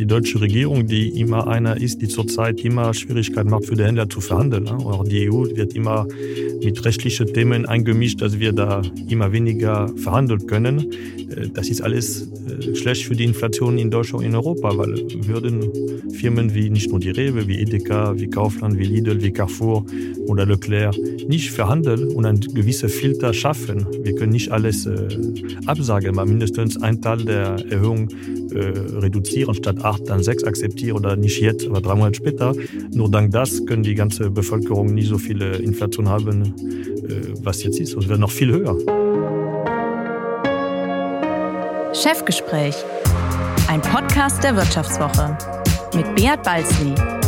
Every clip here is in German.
die deutsche Regierung, die immer einer ist, die zurzeit immer Schwierigkeiten macht für die Händler zu verhandeln. Auch die EU wird immer mit rechtlichen Themen eingemischt, dass wir da immer weniger verhandeln können. Äh, das ist alles äh, schlecht für die Inflation in Deutschland und in Europa, weil würden Firmen wie nicht nur die Rewe, wie Edeka, wie Kaufland, wie Lidl, wie Carrefour oder Leclerc nicht verhandeln und ein gewisser Filter schaffen. Wir können nicht alles äh, absagen, aber mindestens ein Teil der Erhöhung reduzieren, statt acht dann sechs akzeptieren oder nicht jetzt, aber drei Monate später. Nur dank das können die ganze Bevölkerung nie so viele Inflation haben, äh, was jetzt ist. Und wird noch viel höher. Chefgespräch, ein Podcast der Wirtschaftswoche mit Beat Balzli.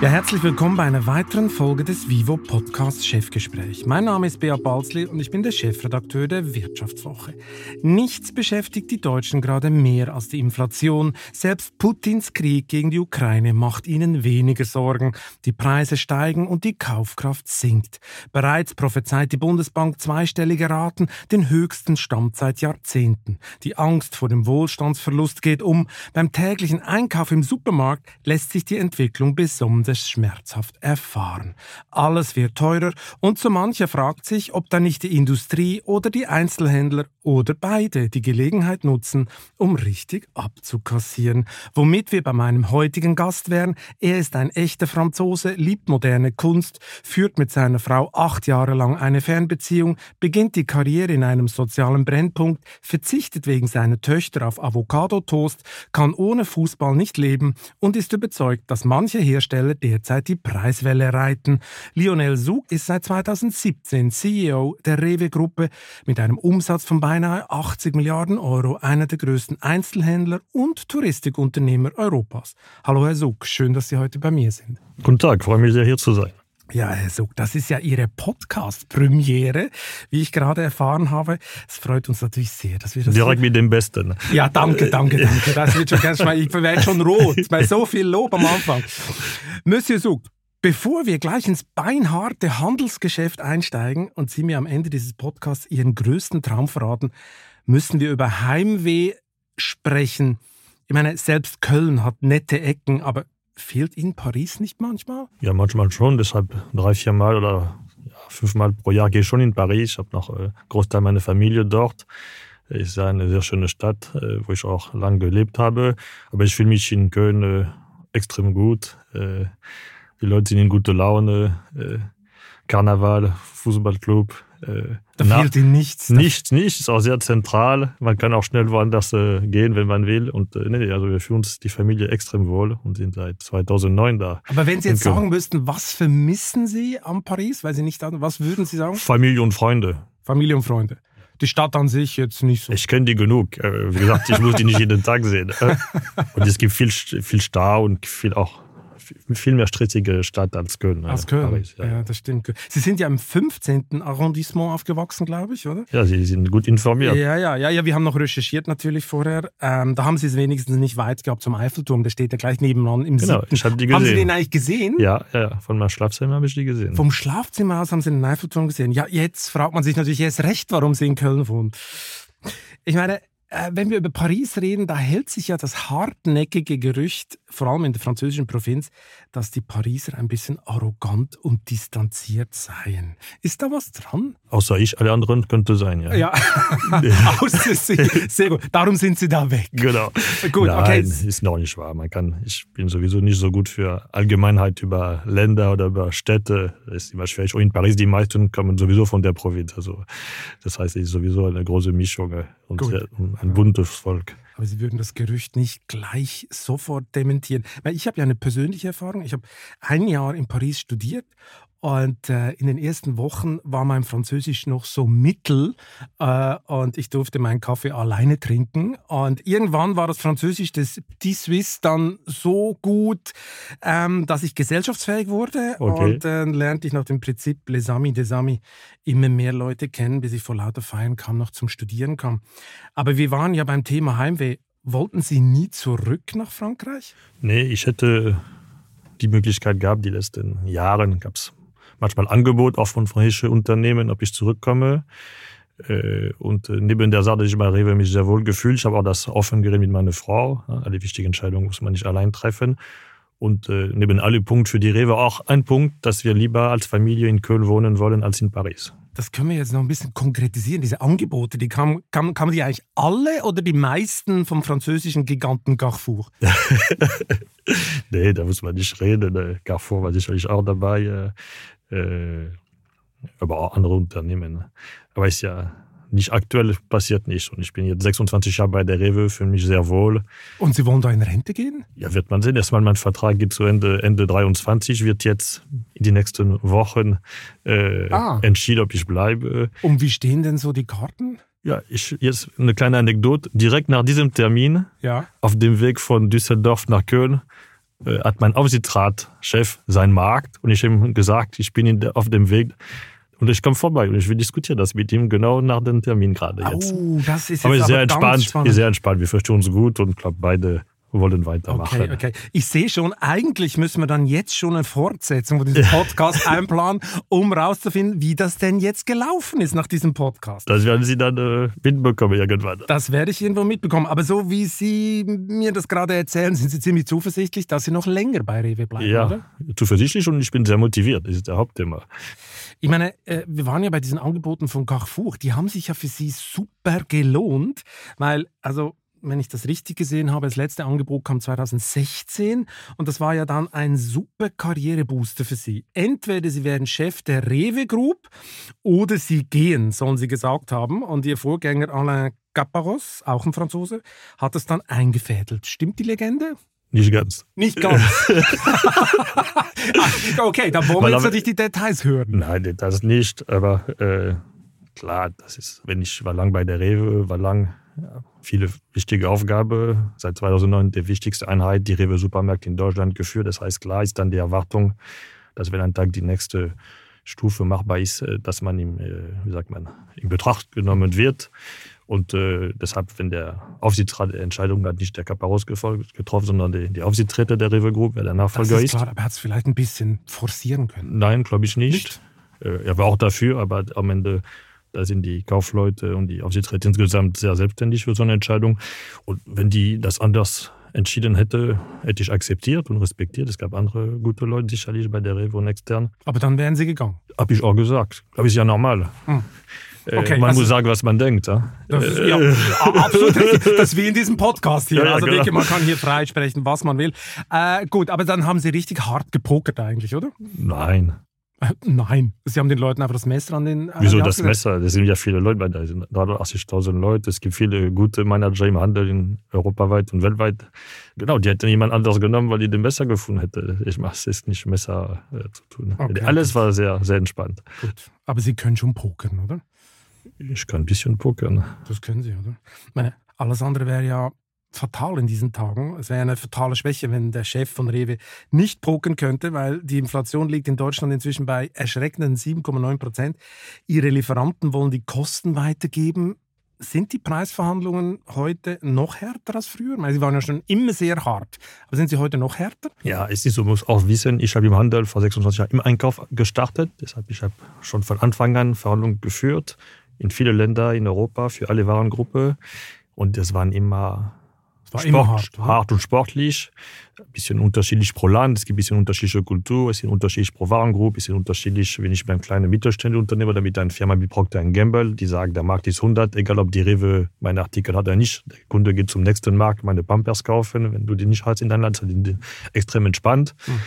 Ja, herzlich willkommen bei einer weiteren Folge des Vivo Podcast Chefgespräch. Mein Name ist Beat Balzli und ich bin der Chefredakteur der Wirtschaftswoche. Nichts beschäftigt die Deutschen gerade mehr als die Inflation. Selbst Putins Krieg gegen die Ukraine macht ihnen weniger Sorgen. Die Preise steigen und die Kaufkraft sinkt. Bereits prophezeit die Bundesbank zweistellige Raten, den höchsten Stand seit Jahrzehnten. Die Angst vor dem Wohlstandsverlust geht um. Beim täglichen Einkauf im Supermarkt lässt sich die Entwicklung besonders es schmerzhaft erfahren. Alles wird teurer und so mancher fragt sich, ob da nicht die Industrie oder die Einzelhändler oder beide die Gelegenheit nutzen, um richtig abzukassieren. Womit wir bei meinem heutigen Gast wären. Er ist ein echter Franzose, liebt moderne Kunst, führt mit seiner Frau acht Jahre lang eine Fernbeziehung, beginnt die Karriere in einem sozialen Brennpunkt, verzichtet wegen seiner Töchter auf Avocado-Toast, kann ohne Fußball nicht leben und ist überzeugt, dass manche Hersteller derzeit die Preiswelle reiten. Lionel Sug ist seit 2017 CEO der Rewe-Gruppe mit einem Umsatz von beinahe 80 Milliarden Euro, einer der größten Einzelhändler und Touristikunternehmer Europas. Hallo Herr Sug, schön, dass Sie heute bei mir sind. Guten Tag, freue mich sehr hier zu sein. Ja, Herr Sug, das ist ja Ihre Podcast-Premiere, wie ich gerade erfahren habe. Es freut uns natürlich sehr, dass wir das. Direkt mit dem Besten. Ja, danke, danke, danke. Das wird schon ganz ich werde schon rot, bei so viel Lob am Anfang. Monsieur Sug, Bevor wir gleich ins beinharte Handelsgeschäft einsteigen und Sie mir am Ende dieses Podcasts Ihren größten Traum verraten, müssen wir über Heimweh sprechen. Ich meine, selbst Köln hat nette Ecken, aber fehlt Ihnen Paris nicht manchmal? Ja, manchmal schon. Deshalb drei, vier Mal oder ja, fünfmal pro Jahr gehe ich schon in Paris. Ich habe noch äh, Großteil meiner Familie dort. Es ist eine sehr schöne Stadt, äh, wo ich auch lange gelebt habe. Aber ich fühle mich in Köln äh, extrem gut. Die Leute sind in guter Laune. Karneval, Fußballclub, äh, da Na, fehlt Ihnen nichts. Nichts, nichts. Ist auch sehr zentral. Man kann auch schnell woanders äh, gehen, wenn man will. Und äh, nee, also wir fühlen uns die Familie extrem wohl und sind seit 2009 da. Aber wenn Sie jetzt sagen müssten, was vermissen Sie an Paris, weil Sie nicht da, was würden Sie sagen? Familie und Freunde. Familie und Freunde. Die Stadt an sich jetzt nicht so. Ich kenne die genug. Äh, wie gesagt, ich muss die nicht jeden Tag sehen. Und es gibt viel, viel Stau und viel auch viel mehr strittige Stadt als Köln. Als Köln, Paris, ja. ja. das stimmt. Sie sind ja im 15. Arrondissement aufgewachsen, glaube ich, oder? Ja, Sie sind gut informiert. Ja, ja, ja, ja wir haben noch recherchiert natürlich vorher. Ähm, da haben Sie es wenigstens nicht weit gehabt zum Eiffelturm, der steht ja gleich nebenan im Genau, ich habe die gesehen. Haben Sie den eigentlich gesehen? Ja, ja, von meinem Schlafzimmer habe ich die gesehen. Vom Schlafzimmer aus haben Sie den Eiffelturm gesehen. Ja, jetzt fragt man sich natürlich erst recht, warum Sie in Köln wohnen. Ich meine, wenn wir über Paris reden, da hält sich ja das hartnäckige Gerücht, vor allem in der französischen Provinz, dass die Pariser ein bisschen arrogant und distanziert seien. Ist da was dran? Außer ich, alle anderen könnte sein, ja. Ja, außer Sie. Sehr gut. Darum sind Sie da weg. Genau. Gut, Nein, okay. ist noch nicht wahr. Man kann, ich bin sowieso nicht so gut für Allgemeinheit über Länder oder über Städte. Das ist immer schwierig. Und in Paris, die meisten kommen sowieso von der Provinz. Also, das heißt, es ist sowieso eine große Mischung. Und sehr, ein buntes Volk. Aber Sie würden das Gerücht nicht gleich sofort dementieren. Weil ich habe ja eine persönliche Erfahrung. Ich habe ein Jahr in Paris studiert und äh, in den ersten Wochen war mein Französisch noch so mittel äh, und ich durfte meinen Kaffee alleine trinken. Und irgendwann war das Französisch des Suisse dann so gut, ähm, dass ich gesellschaftsfähig wurde. Okay. Und dann äh, lernte ich nach dem Prinzip Les Amis des Amis immer mehr Leute kennen, bis ich vor lauter Feiern kam, noch zum Studieren kam. Aber wir waren ja beim Thema Heimweh. Wollten Sie nie zurück nach Frankreich? Nee, ich hätte die Möglichkeit gehabt, die letzten Jahre gab es manchmal Angebot auch von französischen Unternehmen, ob ich zurückkomme. Äh, und äh, neben der Sache, ich bei Rewe mich sehr wohl gefühlt, ich habe auch das offen geredet mit meiner Frau. Alle wichtigen Entscheidungen muss man nicht allein treffen. Und äh, neben alle Punkte für die Rewe auch ein Punkt, dass wir lieber als Familie in Köln wohnen wollen als in Paris. Das können wir jetzt noch ein bisschen konkretisieren. Diese Angebote, die kann, kann man die eigentlich alle oder die meisten vom französischen Giganten Carrefour? nee, da muss man nicht reden. Carrefour war sicherlich auch dabei. Äh, aber auch andere Unternehmen. Aber ist ja nicht aktuell passiert nicht. Und ich bin jetzt 26 Jahre bei der Rewe, fühle mich sehr wohl. Und Sie wollen da in Rente gehen? Ja, wird man sehen. Erstmal mein Vertrag geht zu Ende, Ende 23, wird jetzt in die nächsten Wochen äh, ah. entschieden, ob ich bleibe. Und wie stehen denn so die Karten? Ja, ich, jetzt eine kleine Anekdote. Direkt nach diesem Termin, ja. auf dem Weg von Düsseldorf nach Köln, hat mein Aufsichtsratchef seinen Markt und ich habe ihm gesagt, ich bin auf dem Weg und ich komme vorbei und ich will diskutieren das mit ihm genau nach dem Termin gerade jetzt. Oh, das ist jetzt aber, sehr entspannt, sehr entspannt. Wir verstehen uns gut und glaube beide wollen weitermachen. Okay, okay. Ich sehe schon, eigentlich müssen wir dann jetzt schon eine Fortsetzung von diesem Podcast einplanen, um rauszufinden, wie das denn jetzt gelaufen ist nach diesem Podcast. Das werden Sie dann äh, mitbekommen irgendwann. Das werde ich irgendwo mitbekommen. Aber so wie Sie mir das gerade erzählen, sind Sie ziemlich zuversichtlich, dass Sie noch länger bei Rewe bleiben, ja, oder? zuversichtlich und ich bin sehr motiviert. Das ist der Hauptthema. Ich meine, äh, wir waren ja bei diesen Angeboten von Carrefour. Die haben sich ja für Sie super gelohnt, weil, also wenn ich das richtig gesehen habe, das letzte Angebot kam 2016 und das war ja dann ein super Karrierebooster für Sie. Entweder Sie werden Chef der Rewe Group oder Sie gehen, sollen Sie gesagt haben. Und Ihr Vorgänger Alain Caparos, auch ein Franzose, hat es dann eingefädelt. Stimmt die Legende? Nicht ganz. Nicht ganz. okay, dann wollen wir jetzt natürlich die Details hören. Nein, Details nicht, aber äh, klar, das ist, wenn ich war lang bei der Rewe, war lang viele wichtige Aufgabe. Seit 2009 die wichtigste Einheit, die Rewe Supermärkte in Deutschland geführt. Das heißt, klar ist dann die Erwartung, dass wenn ein Tag die nächste Stufe machbar ist, äh, dass man ihm, äh, wie sagt man, in Betracht genommen wird. Und äh, deshalb, wenn der Aufsichtsrat die Entscheidung hat, nicht der Kaparos getroffen, sondern die, die Aufsichtsräte der Rewe Group, wer der Nachfolger das ist. Klar, aber er hat es vielleicht ein bisschen forcieren können. Nein, glaube ich nicht. nicht? Äh, er war auch dafür, aber am Ende da sind die Kaufleute und die Aufsichtsräte insgesamt sehr selbstständig für so eine Entscheidung. Und wenn die das anders entschieden hätte, hätte ich akzeptiert und respektiert. Es gab andere gute Leute sicherlich bei der Revo und extern. Aber dann wären sie gegangen. Habe ich auch gesagt. Glaube ich ja normal. Hm. Äh, okay, man also, muss sagen, was man denkt. Ja, das, ja absolut richtig. Das ist wie in diesem Podcast hier. Ja, also genau. wirklich, man kann hier frei sprechen, was man will. Äh, gut, aber dann haben Sie richtig hart gepokert eigentlich, oder? Nein. Nein, sie haben den Leuten einfach das Messer an den. Wieso das Messer? Da sind ja viele Leute bei, da sind 380.000 Leute. Es gibt viele gute Manager im Handel in europaweit und weltweit. Genau, die hätten jemand anderes genommen, weil die den Messer gefunden hätte. Ich mache es ist nicht Messer äh, zu tun. Okay. Alles war sehr, sehr entspannt. Gut, aber Sie können schon pokern, oder? Ich kann ein bisschen pokern. Das können Sie, oder? Ich meine, alles andere wäre ja fatal in diesen Tagen. Es wäre eine fatale Schwäche, wenn der Chef von Rewe nicht pokern könnte, weil die Inflation liegt in Deutschland inzwischen bei erschreckenden 7,9 Prozent. Ihre Lieferanten wollen die Kosten weitergeben. Sind die Preisverhandlungen heute noch härter als früher? Meine, sie waren ja schon immer sehr hart. Aber sind sie heute noch härter? Ja, es ist so, muss auch wissen, ich habe im Handel vor 26 Jahren im Einkauf gestartet. Deshalb ich habe schon von Anfang an Verhandlungen geführt in viele Länder in Europa für alle Warengruppen. Und das waren immer war Sport, immer hart, hart und sportlich. Ein bisschen unterschiedlich pro Land, es gibt ein bisschen unterschiedliche Kultur, es ist unterschiedlich pro Warengruppe, es ist unterschiedlich, wenn ich beim kleinen Mittelständler oder mit einer Firma wie Procter Gamble, die sagen, der Markt ist 100, egal ob die Rewe meinen Artikel hat oder nicht. Der Kunde geht zum nächsten Markt, meine Pampers kaufen. Wenn du die nicht hast in deinem Land, sind die extrem entspannt. Mhm.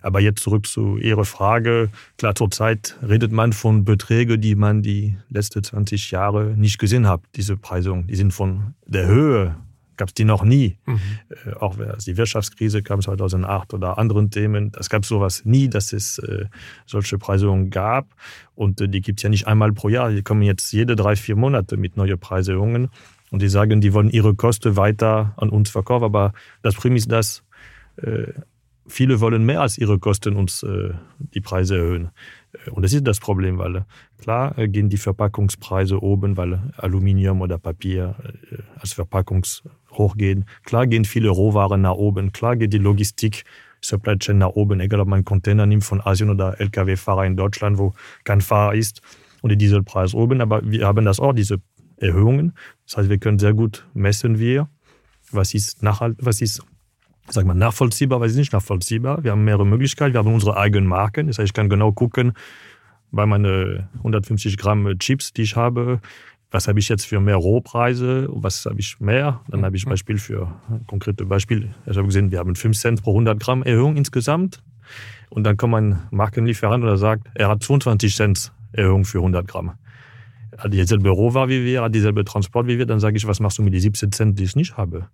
aber jetzt zurück zu Ihrer Frage. Klar, zurzeit redet man von Beträgen, die man die letzten 20 Jahre nicht gesehen hat, diese Preisung. Die sind von der Höhe gab es die noch nie. Mhm. Äh, auch als die Wirtschaftskrise kam 2008 oder anderen Themen. Es gab sowas nie, dass es äh, solche Preiserhöhungen gab. Und äh, die gibt es ja nicht einmal pro Jahr. Die kommen jetzt jede drei, vier Monate mit neuen Preiserhöhungen. Und die sagen, die wollen ihre Kosten weiter an uns verkaufen. Aber das Problem ist, dass viele wollen mehr als ihre Kosten uns die Preise erhöhen. Und das ist das Problem, weil klar äh, gehen die Verpackungspreise oben, weil Aluminium oder Papier äh, als Verpackungs hochgehen. Klar gehen viele Rohwaren nach oben. Klar geht die Logistik, Supply Chain nach oben, egal ob man Container nimmt von Asien oder Lkw-Fahrer in Deutschland, wo kein Fahrer ist. und der Dieselpreis oben, aber wir haben das auch diese Erhöhungen. Das heißt, wir können sehr gut messen wir, was ist nachhalt, was ist sag mal nachvollziehbar, was ist nicht nachvollziehbar. Wir haben mehrere Möglichkeiten, wir haben unsere eigenen Marken. Das heißt, ich kann genau gucken, bei meine 150 Gramm Chips, die ich habe, was habe ich jetzt für mehr Rohpreise, was habe ich mehr. Dann habe ich mhm. Beispiel für konkrete Beispiel. Ich habe gesehen, wir haben 5 Cent pro 100 Gramm Erhöhung insgesamt. Und dann kommt ein Markenlieferant und sagt, er hat 22 Cent Erhöhung für 100 Gramm. Er hat dieselbe Rohware wie wir, hat dieselbe Transport wie wir. Dann sage ich, was machst du mit den 17 Cent, die ich nicht habe?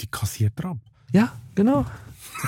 Die kassiert drauf. Ja, genau.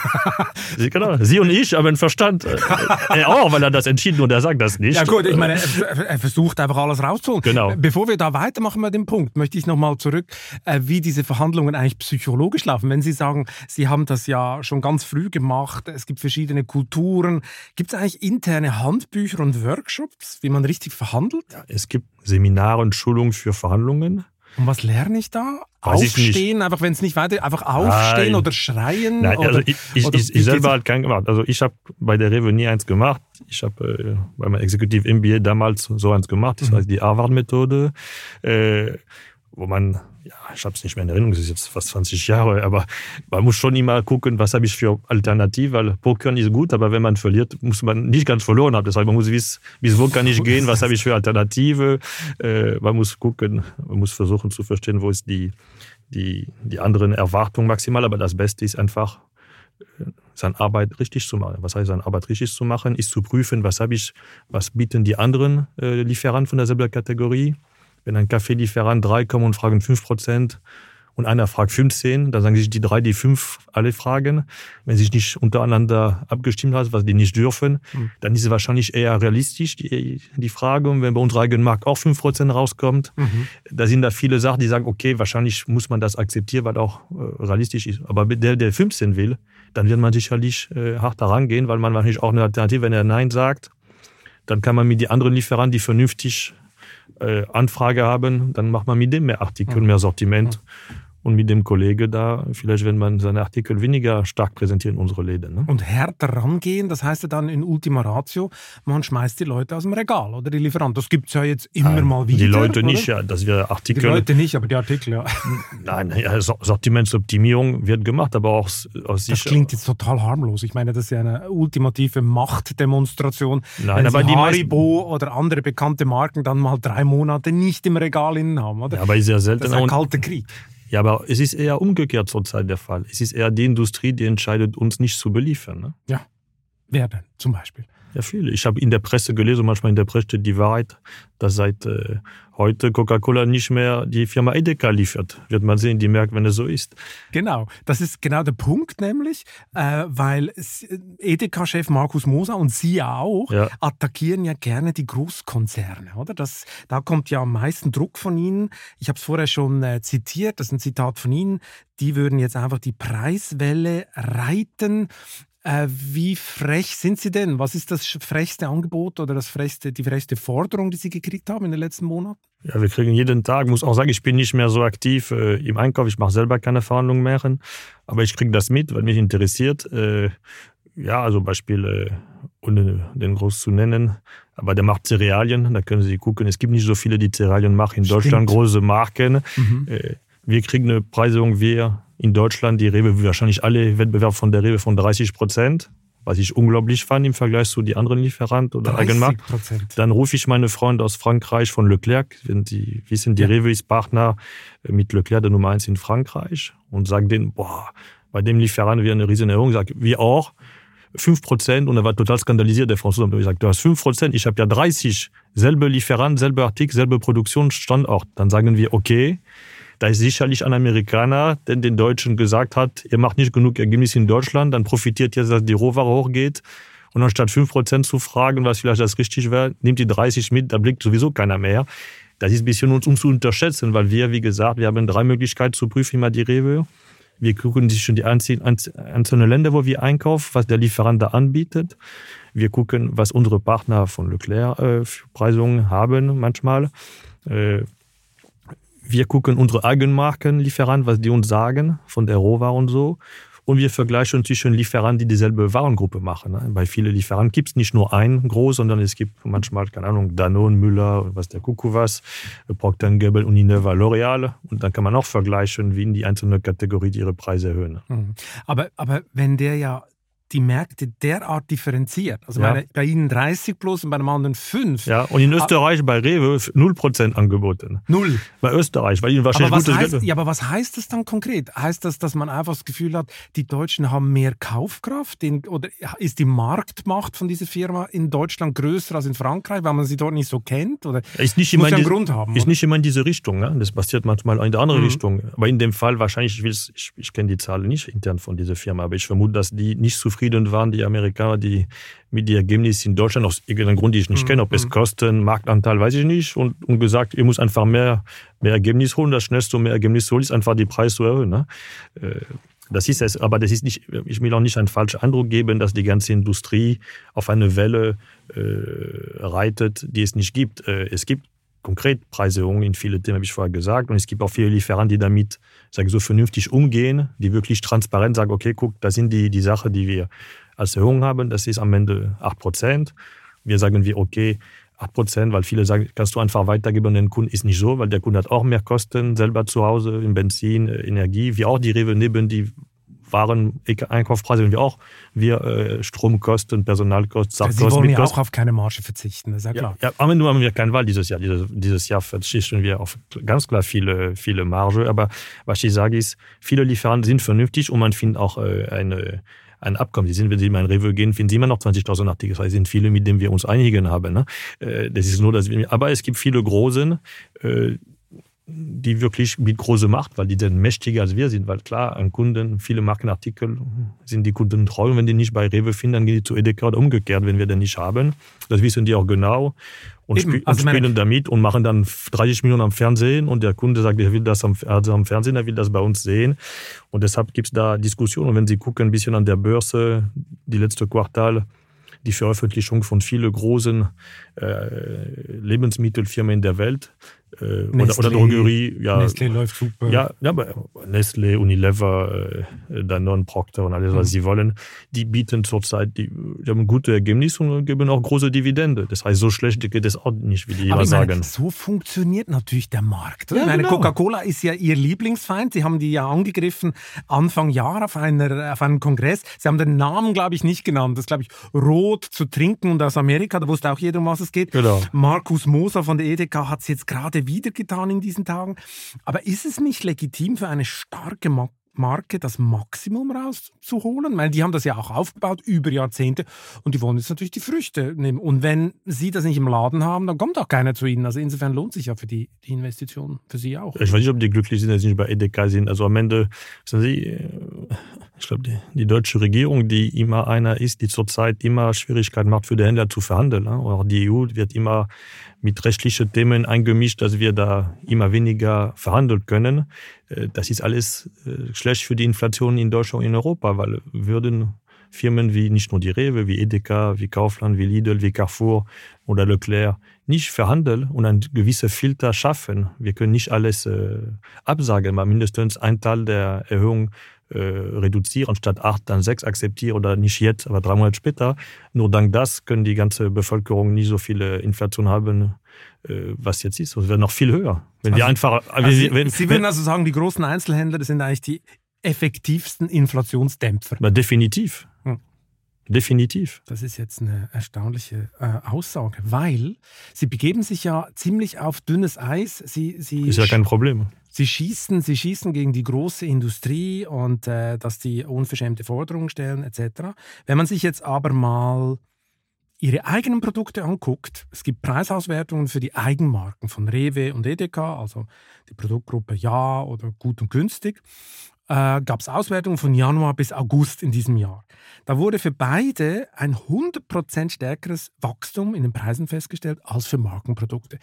Sie, genau, Sie und ich haben Verstand. Äh, er auch, weil er das entschieden und er sagt das nicht. Ja gut, ich meine, er, er versucht einfach alles rauszuholen. Genau. Bevor wir da weitermachen mit dem Punkt, möchte ich nochmal zurück, äh, wie diese Verhandlungen eigentlich psychologisch laufen. Wenn Sie sagen, Sie haben das ja schon ganz früh gemacht, es gibt verschiedene Kulturen. Gibt es eigentlich interne Handbücher und Workshops, wie man richtig verhandelt? Ja, es gibt Seminare und Schulungen für Verhandlungen. Und was lerne ich da? Weiß aufstehen, einfach wenn es nicht weiter, einfach aufstehen Nein. oder schreien? Nein, oder, also ich, ich, oder ich, ich selber halt keinen gemacht. Also ich habe bei der Rewe nie eins gemacht. Ich habe äh, bei meinem Executive MBA damals so eins gemacht. Das mhm. heißt die Harvard-Methode, äh, wo man ja, ich habe es nicht mehr in Erinnerung, das ist jetzt fast 20 Jahre, aber man muss schon immer gucken, was habe ich für Alternative, weil Pokern ist gut, aber wenn man verliert, muss man nicht ganz verloren haben. Das heißt, man muss wissen, bis wo kann ich gehen, was habe ich für Alternative. Äh, man muss gucken, man muss versuchen zu verstehen, wo ist die, die, die anderen Erwartungen maximal, aber das Beste ist einfach, äh, seine Arbeit richtig zu machen. Was heißt, seine Arbeit richtig zu machen, ist zu prüfen, was habe ich, was bieten die anderen äh, Lieferanten von derselben Kategorie wenn ein Kaffeelieferant drei kommen und fragen fünf Prozent und einer fragt 15, dann sagen sich die drei, die fünf alle fragen. Wenn sich nicht untereinander abgestimmt hat, was die nicht dürfen, mhm. dann ist es wahrscheinlich eher realistisch, die, die Frage. Und wenn bei unserem eigenen Markt auch fünf Prozent rauskommt, mhm. da sind da viele Sachen, die sagen, okay, wahrscheinlich muss man das akzeptieren, weil auch äh, realistisch ist. Aber der, der 15 will, dann wird man sicherlich äh, hart daran gehen, weil man wahrscheinlich auch eine Alternative, wenn er Nein sagt, dann kann man mit die anderen Lieferanten, die vernünftig äh, Anfrage haben, dann macht man mit dem mehr Artikel, mehr Sortiment und mit dem Kollege da, vielleicht wenn man seine Artikel weniger stark präsentiert in unsere Läden. Ne? Und härter rangehen, das heißt ja dann in Ultima Ratio, man schmeißt die Leute aus dem Regal oder die Lieferanten. Das gibt es ja jetzt immer Nein, mal wieder. Die Leute oder? nicht, ja, dass wir Artikel. Die Leute nicht, aber die Artikel, ja. Nein, ja, Sortimentsoptimierung wird gemacht, aber auch aus Das klingt jetzt total harmlos. Ich meine, das ist ja eine ultimative Machtdemonstration. Nein, wenn aber Sie die Haribo oder andere bekannte Marken dann mal drei Monate nicht im Regal innen haben, oder? Ja, aber ist ja selten. Das ist ein kalter Krieg. Ja, aber es ist eher umgekehrt zurzeit der Fall. Es ist eher die Industrie, die entscheidet, uns nicht zu beliefern. Ne? Ja. Wer denn zum Beispiel? Ja, viele. Ich habe in der Presse gelesen, manchmal in der Presse steht die Wahrheit, dass seit äh, heute Coca-Cola nicht mehr die Firma Edeka liefert. Wird man sehen, die merkt, wenn es so ist. Genau, das ist genau der Punkt nämlich, äh, weil Edeka-Chef Markus Moser und Sie auch ja. attackieren ja gerne die Großkonzerne, oder? Das, da kommt ja am meisten Druck von Ihnen. Ich habe es vorher schon äh, zitiert, das ist ein Zitat von Ihnen. Die würden jetzt einfach die Preiswelle reiten. Äh, wie frech sind Sie denn? Was ist das frechste Angebot oder das frechste, die frechste Forderung, die Sie gekriegt haben in den letzten Monaten? Ja, wir kriegen jeden Tag, muss auch sagen, ich bin nicht mehr so aktiv äh, im Einkauf, ich mache selber keine Verhandlungen mehr, aber ich kriege das mit, weil mich interessiert. Äh, ja, also Beispiel, äh, ohne den groß zu nennen, aber der macht Cerealien, da können Sie gucken, es gibt nicht so viele, die Cerealien machen in Stimmt. Deutschland, große Marken. Mhm. Äh, wir kriegen eine Preisung, wir in Deutschland die Rewe wahrscheinlich alle Wettbewerb von der Rewe von 30 Prozent, was ich unglaublich fand im Vergleich zu die anderen Lieferanten oder Eigenmarkt. Dann rufe ich meine Freunde aus Frankreich von Leclerc, wenn die wissen, die ja. Rewe ist Partner mit Leclerc der Nummer eins in Frankreich und sage denen, boah, bei dem Lieferanten wir eine riesen Erhöhung, sag wir auch. 5 Prozent und er war total skandalisiert, der Franzose. hat gesagt, du hast 5 Prozent, ich habe ja 30, selbe Lieferant, selbe Artikel, selbe Produktionsstandort. Dann sagen wir, okay, da ist sicherlich ein Amerikaner, der den Deutschen gesagt hat, ihr macht nicht genug Ergebnisse in Deutschland, dann profitiert jetzt, dass die Rohware hochgeht. Und anstatt 5% zu fragen, was vielleicht das richtig wäre, nimmt die 30 mit, da blickt sowieso keiner mehr. Das ist ein bisschen uns um zu unterschätzen, weil wir, wie gesagt, wir haben drei Möglichkeiten zu prüfen, immer die Rewe. Wir gucken sich schon die einzelnen Länder, wo wir einkaufen, was der Lieferant da anbietet. Wir gucken, was unsere Partner von Leclerc äh, für Preisungen haben manchmal. Äh, wir gucken unsere eigenen Markenlieferanten, was die uns sagen von der Rohware und so. und wir vergleichen zwischen Lieferanten, die dieselbe Warengruppe machen. Ne? Bei vielen Lieferanten gibt es nicht nur einen groß, sondern es gibt manchmal, keine Ahnung, Danone, Müller, was der Kuckuck was, Procter Gamble, Unilever, L'Oreal. Und dann kann man auch vergleichen, wie in die einzelnen Kategorien ihre Preise erhöhen. Mhm. Aber, aber wenn der ja die Märkte derart differenziert. Also ja. meine, bei Ihnen 30 plus und bei einem anderen 5. Ja, und in. Österreich bei Rewe 0% angeboten. Null. Bei Österreich, weil Ihnen wahrscheinlich aber was heißt, Ja, aber was heißt das dann konkret? Heißt das, dass man einfach das Gefühl hat, die Deutschen haben mehr Kaufkraft? In, oder ist die Marktmacht von dieser Firma in Deutschland größer als in Frankreich, weil man sie dort nicht so kennt? Oder ist nicht immer muss einen Grund haben? Ist oder? nicht immer in diese Richtung. Ne? Das passiert manchmal in die andere mhm. Richtung. Aber in dem Fall wahrscheinlich, ich, ich, ich kenne die Zahlen nicht intern von dieser Firma, aber ich vermute, dass die nicht zufrieden zufrieden waren, die Amerikaner, die mit den Ergebnissen in Deutschland aus irgendeinem Grund, die ich nicht mhm. kenne, ob es mhm. Kosten, Marktanteil, weiß ich nicht, und, und gesagt, ihr muss einfach mehr, mehr Ergebnis holen. Das schnellste mehr Ergebnis holen ist einfach die Preise zu erhöhen. Ne? Äh, das ist es, aber das ist nicht, ich will auch nicht einen falschen Eindruck geben, dass die ganze Industrie auf eine Welle äh, reitet, die es nicht gibt. Äh, es gibt konkret Preiserhöhungen in viele Themen, habe ich vorher gesagt. Und es gibt auch viele Lieferanten, die damit sage, so vernünftig umgehen, die wirklich transparent sagen, okay, guck, das sind die, die Sachen, die wir als Erhöhung haben. Das ist am Ende 8 Prozent. Wir sagen wir, okay, 8 Prozent, weil viele sagen, kannst du einfach weitergeben an den Kunden, ist nicht so, weil der Kunde hat auch mehr Kosten selber zu Hause in Benzin, Energie, wie auch die Rewe neben die Waren, Einkaufspreise, wie auch wir äh, Stromkosten, Personalkosten, Sachkosten. Sie wollen ja auch auf keine Marge verzichten, das ist ja klar. Ja, ja aber nur haben wir keine Wahl dieses Jahr. Dieses, dieses Jahr verzichten wir auf ganz klar viele, viele Marge. Aber was ich sage ist, viele Lieferanten sind vernünftig und man findet auch äh, eine ein Abkommen. Sie sind, wenn Sie mal in Rewe gehen, finden Sie immer noch 20.000 Artikel. Das sind viele, mit denen wir uns einigen haben. Ne? Äh, das ist nur, dass wir, aber es gibt viele großen, äh, die wirklich mit große Macht, weil die dann mächtiger als wir sind, weil klar, an Kunden, viele Markenartikel sind die Kunden treu. Wenn die nicht bei Rewe finden, dann gehen die zu Edeka oder umgekehrt, wenn wir den nicht haben. Das wissen die auch genau. Und, Eben, also und spielen damit und machen dann 30 Millionen am Fernsehen. Und der Kunde sagt, er will das am, also am Fernsehen, er will das bei uns sehen. Und deshalb gibt es da Diskussionen. Und wenn Sie gucken ein bisschen an der Börse, die letzte Quartal, die Veröffentlichung von vielen großen äh, Lebensmittelfirmen in der Welt, äh, oder, oder Drogerie. Ja, Nestlé läuft super. Ja, ja aber Nestlé, Unilever, äh, Danone, Procter und alles, was mhm. sie wollen, die bieten zurzeit, die, die haben gute Ergebnisse und geben auch große Dividende. Das heißt, so schlecht geht es auch nicht, wie die aber immer sagen. Meine, so funktioniert natürlich der Markt. Ja, genau. Coca-Cola ist ja ihr Lieblingsfeind. Sie haben die ja angegriffen Anfang Jahr auf, einer, auf einem Kongress. Sie haben den Namen, glaube ich, nicht genannt. Das glaube ich, Rot zu trinken und aus Amerika, da wusste auch jeder, um was es geht. Genau. Markus Moser von der Edeka hat es jetzt gerade wieder getan in diesen Tagen. Aber ist es nicht legitim für eine starke Marke das Maximum rauszuholen? Weil die haben das ja auch aufgebaut über Jahrzehnte und die wollen jetzt natürlich die Früchte nehmen. Und wenn sie das nicht im Laden haben, dann kommt auch keiner zu ihnen. Also insofern lohnt sich ja für die, die Investition für sie auch. Ich weiß nicht, ob die glücklich sind, dass sie nicht bei Edeka sind. Also am Ende, wissen Sie, äh, ich glaube, die, die, deutsche Regierung, die immer einer ist, die zurzeit immer Schwierigkeiten macht, für die Händler zu verhandeln. Ne? Auch die EU wird immer mit rechtlichen Themen eingemischt, dass wir da immer weniger verhandeln können. Äh, das ist alles äh, schlecht für die Inflation in Deutschland und in Europa, weil würden Firmen wie nicht nur die Rewe, wie Edeka, wie Kaufland, wie Lidl, wie Carrefour oder Leclerc nicht verhandeln und ein gewisser Filter schaffen. Wir können nicht alles äh, absagen, aber mindestens ein Teil der Erhöhung äh, reduzieren, statt acht dann sechs akzeptieren oder nicht jetzt, aber drei Monate später. Nur dank das können die ganze Bevölkerung nicht so viele Inflation haben, äh, was jetzt ist. Es wäre noch viel höher. Wenn also, wir einfach, also Sie, wenn, Sie würden also sagen, die großen Einzelhändler, das sind eigentlich die effektivsten Inflationsdämpfer. Na, definitiv. Hm. Definitiv. Das ist jetzt eine erstaunliche äh, Aussage, weil Sie begeben sich ja ziemlich auf dünnes Eis. Sie, Sie ist ja kein Problem. Sie schießen, sie schießen gegen die große Industrie und äh, dass die unverschämte Forderungen stellen etc. Wenn man sich jetzt aber mal ihre eigenen Produkte anguckt, es gibt Preisauswertungen für die Eigenmarken von Rewe und Edeka, also die Produktgruppe Ja oder Gut und Günstig, äh, gab es Auswertungen von Januar bis August in diesem Jahr. Da wurde für beide ein 100% stärkeres Wachstum in den Preisen festgestellt als für Markenprodukte.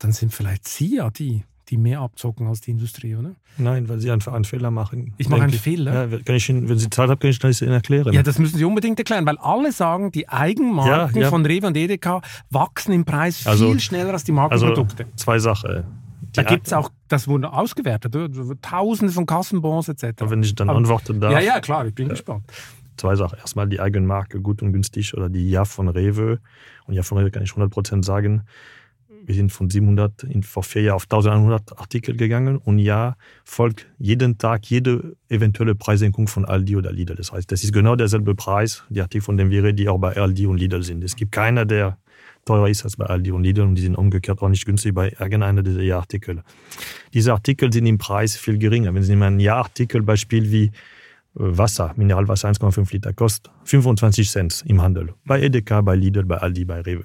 Dann sind vielleicht Sie ja die, die mehr abzocken als die Industrie, oder? Nein, weil sie einfach einen Fehler machen. Ich mache einen Fehler? Ja, kann ich Ihnen, wenn Sie Zeit haben, kann ich das Ihnen erklären. Ja, das müssen Sie unbedingt erklären, weil alle sagen, die Eigenmarken ja, ja. von Rewe und Edeka wachsen im Preis also, viel schneller als die Markenprodukte. Also zwei Sachen. Da gibt es auch Das wurde ausgewertet, Tausende von Kassenbons etc. Aber wenn ich dann antworte darf. Ja, ja, klar, ich bin gespannt. Zwei Sachen. Erstmal die Eigenmarke, gut und günstig, oder die Ja von Rewe. Und Ja von Rewe kann ich 100% sagen. Wir sind von 700 in, vor vier Jahren auf 1100 Artikel gegangen und ja, folgt jeden Tag jede eventuelle Preissenkung von Aldi oder Lidl. Das heißt, das ist genau derselbe Preis, die Artikel, von denen wir reden, die auch bei Aldi und Lidl sind. Es gibt keiner, der teurer ist als bei Aldi und Lidl und die sind umgekehrt auch nicht günstig bei irgendeiner dieser Ja-Artikel. Diese Artikel sind im Preis viel geringer. Wenn Sie nehmen ein Ja-Artikel, Beispiel wie äh, Wasser, Mineralwasser 1,5 Liter, kostet 25 Cent im Handel. Bei Edeka, bei Lidl, bei Aldi, bei Rewe.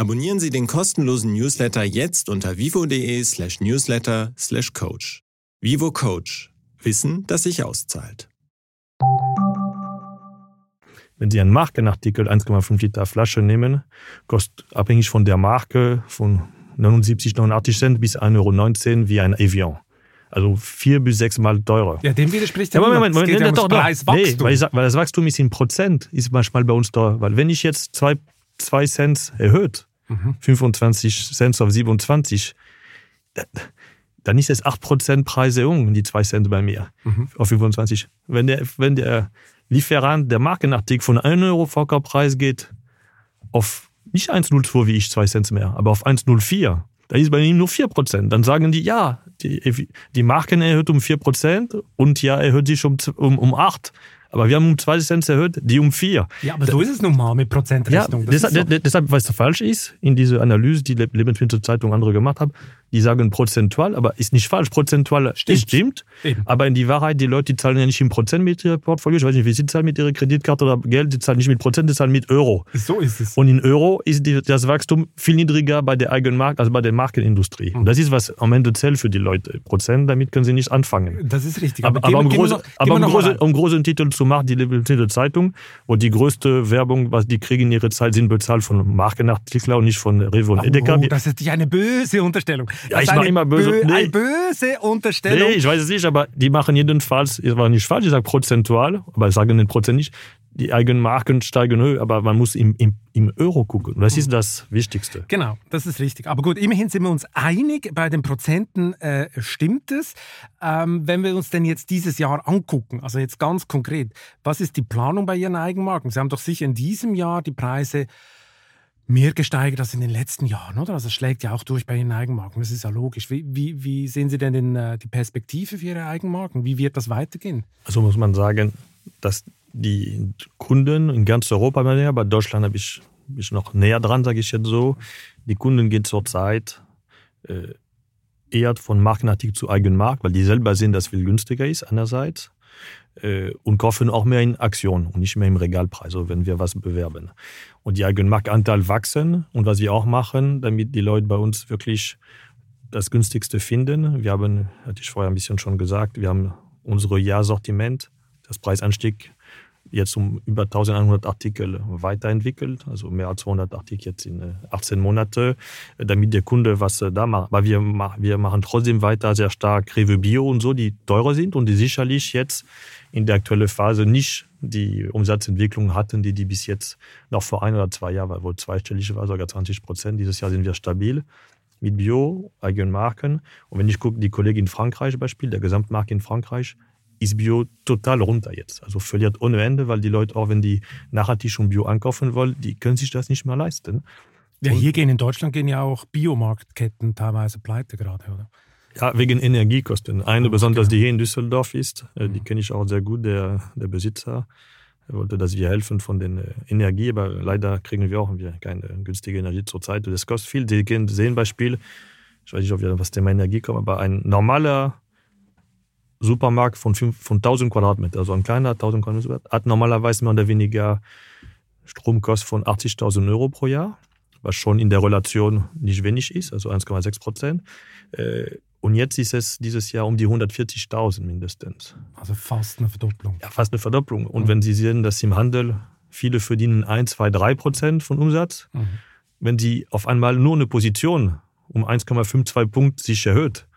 Abonnieren Sie den kostenlosen Newsletter jetzt unter vivo.de slash newsletter slash coach. Vivo Coach. Wissen, das sich auszahlt. Wenn Sie einen Markenartikel 1,5 Liter Flasche nehmen, kostet abhängig von der Marke von 79, 89 Cent bis 1,19 Euro wie ein Evian. Also vier bis sechs Mal teurer. Ja, dem widerspricht ja, Moment, Moment, Moment, ja doch, doch. Nee, weil, ich, weil das Wachstum ist in Prozent, ist manchmal bei uns teuer. Weil wenn ich jetzt zwei, zwei Cent erhöht, mhm. 25 Cent auf 27, dann ist es 8% Preiserhöhung, die 2 Cent bei mir mhm. auf 25. Wenn der, wenn der Lieferant der Markenartikel von 1 Euro Verkaufspreis geht auf nicht 1,02 wie ich 2 Cent mehr, aber auf 1,04, da ist bei ihm nur 4%. Dann sagen die, ja, die, die Marken erhöht um 4% und ja, erhöht sich um, um, um 8%. Aber wir haben um 2 Cent erhöht, die um 4. Ja, aber so ist es nun mal mit Prozentrechnung. Ja, deshalb, so. deshalb, was falsch ist, in dieser Analyse, die Lebensmittelzeitung andere gemacht haben, die sagen prozentual, aber ist nicht falsch. Prozentual stimmt. stimmt aber in die Wahrheit, die Leute, die zahlen ja nicht im Prozent mit ihrem Portfolio. Ich weiß nicht, wie sie zahlen mit ihrer Kreditkarte oder Geld. Die zahlen nicht mit Prozent, die zahlen mit Euro. So ist es. Und in Euro ist die, das Wachstum viel niedriger bei der eigenen Markt, als bei der Markenindustrie. Mhm. Und das ist, was am Ende zählt für die Leute. Prozent, damit können sie nicht anfangen. Das ist richtig. Aber, aber, aber, um, große, noch, aber um, große, um großen Titel zu machen, die Lebensmittelzeitung, wo die größte Werbung, was die kriegen in ihrer Zeit, sind bezahlt von Markenartikler und nicht von Revo und Edeka. Oh, das ist eine böse Unterstellung. Ja, ich mache immer böse bö nee. eine böse Unterstellung. Nee, ich weiß es nicht, aber die machen jedenfalls, es war nicht falsch, ich sage prozentual, aber ich sage den Prozent nicht, die eigenen Marken steigen höher, aber man muss im, im, im Euro gucken. Und das ist das Wichtigste. Genau, das ist richtig. Aber gut, immerhin sind wir uns einig, bei den Prozenten äh, stimmt es. Ähm, wenn wir uns denn jetzt dieses Jahr angucken, also jetzt ganz konkret, was ist die Planung bei Ihren Eigenmarken? Sie haben doch sicher in diesem Jahr die Preise mehr gesteigert als in den letzten Jahren, oder? Also es schlägt ja auch durch bei Ihren Eigenmarken, das ist ja logisch. Wie, wie, wie sehen Sie denn den, äh, die Perspektive für Ihre Eigenmarken? Wie wird das weitergehen? Also muss man sagen, dass die Kunden in ganz Europa, bei Deutschland habe ich, bin ich noch näher dran, sage ich jetzt so, die Kunden gehen zurzeit äh, eher von Markenartikel zu Eigenmarkt, weil die selber sehen, dass es viel günstiger ist einerseits und kaufen auch mehr in Aktion und nicht mehr im Regalpreis, also wenn wir was bewerben. Und die Eigenmarktanteil wachsen und was wir auch machen, damit die Leute bei uns wirklich das günstigste finden. Wir haben, hatte ich vorher ein bisschen schon gesagt, wir haben unsere Jahrsortiment, das Preisanstieg jetzt um über 1100 Artikel weiterentwickelt, also mehr als 200 Artikel jetzt in 18 äh, Monate, damit der Kunde was äh, da macht. Aber wir, wir machen trotzdem weiter sehr stark Rewe Bio und so, die teurer sind und die sicherlich jetzt in der aktuellen Phase nicht die Umsatzentwicklung hatten, die die bis jetzt noch vor ein oder zwei Jahren, wo zweistellig war, sogar 20 Prozent. Dieses Jahr sind wir stabil mit Bio, eigenen Marken. Und wenn ich gucke, die Kollegin in Frankreich Beispiel, der Gesamtmarkt in Frankreich, ist Bio total runter jetzt. Also verliert ohne Ende, weil die Leute auch, wenn die nachhaltig schon Bio einkaufen wollen, die können sich das nicht mehr leisten. Ja, hier gehen in Deutschland gehen ja auch Biomarktketten teilweise pleite gerade, oder? Ja, wegen Energiekosten. Eine, besonders die hier in Düsseldorf ist, äh, die kenne ich auch sehr gut, der, der Besitzer. Er wollte, dass wir helfen von der äh, Energie, aber leider kriegen wir auch keine günstige Energie zurzeit. Das kostet viel. Sie sehen Beispiel, ich weiß nicht, ob wir das Thema Energie kommen, aber ein normaler Supermarkt von, 5, von 1000 Quadratmeter, also ein kleiner 1000 Quadratmeter, hat normalerweise mehr oder weniger Stromkosten von 80.000 Euro pro Jahr, was schon in der Relation nicht wenig ist, also 1,6 Prozent. Äh, Und jetzt ist es dieses Jahr um die 140.000 mindestens. Also fast eine Verdopplung. Ja, fast eine Verdopplung. Und mhm. wenn Sie sehen, dass im Handel viele verdienen 1, 2, 3 Prozent von Umsatz, mhm. wenn Sie auf einmal nur eine Position um 1,52 Punkt sich erhöht,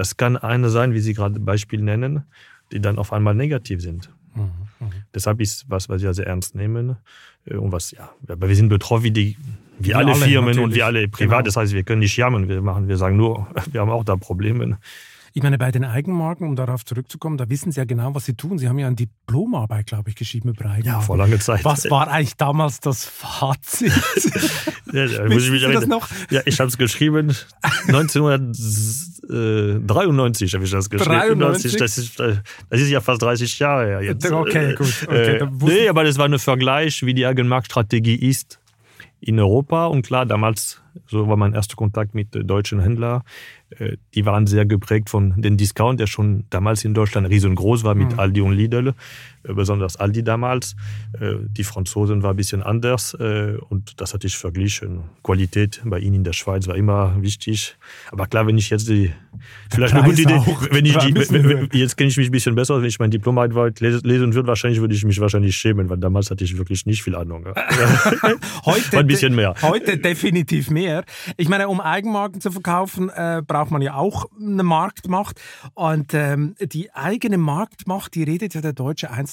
das kann eine sein, wie Sie gerade Beispiel nennen, die dann auf einmal negativ sind. Mhm. Mhm. Deshalb ist was, was wir sehr ernst nehmen. Äh, und was, ja, aber wir sind betroffen wie die wie alle, alle Firmen natürlich. und wie alle privat. Genau. Das heißt, wir können nicht jammern. Wir machen, wir sagen nur, wir haben auch da Probleme. Ich meine, bei den Eigenmarken, um darauf zurückzukommen, da wissen Sie ja genau, was Sie tun. Sie haben ja eine Diplomarbeit, glaube ich, geschrieben über Eigenmarken. Ja, vor langer Zeit. Was war eigentlich damals das Fazit? ja, ja, muss ich mich das noch? Ja, ich habe es geschrieben 1993 habe ich das geschrieben. 93? Das ist, das ist ja fast 30 Jahre her jetzt. Okay, gut. Okay, äh, nee, aber das war ein Vergleich, wie die Eigenmarktstrategie ist in Europa. Und klar, damals, so war mein erster Kontakt mit deutschen Händlern, äh, die waren sehr geprägt von den Discount, der schon damals in Deutschland riesengroß war mit mhm. Aldi und Lidl, äh, besonders Aldi damals. Äh, die Franzosen war ein bisschen anders und das hatte ich verglichen. Qualität bei ihnen in der Schweiz war immer wichtig. Aber klar, wenn ich jetzt die, vielleicht eine gute Idee, auch, wenn ich die, jetzt kenne ich mich ein bisschen besser, wenn ich mein Diplomarbeit lesen würde, wahrscheinlich würde ich mich wahrscheinlich schämen, weil damals hatte ich wirklich nicht viel Ahnung. heute, ein bisschen mehr. Heute definitiv mehr. Ich meine, um Eigenmarken zu verkaufen, äh, braucht man ja auch eine Marktmacht. Und ähm, die eigene Marktmacht, die redet ja der deutsche Einzelhandel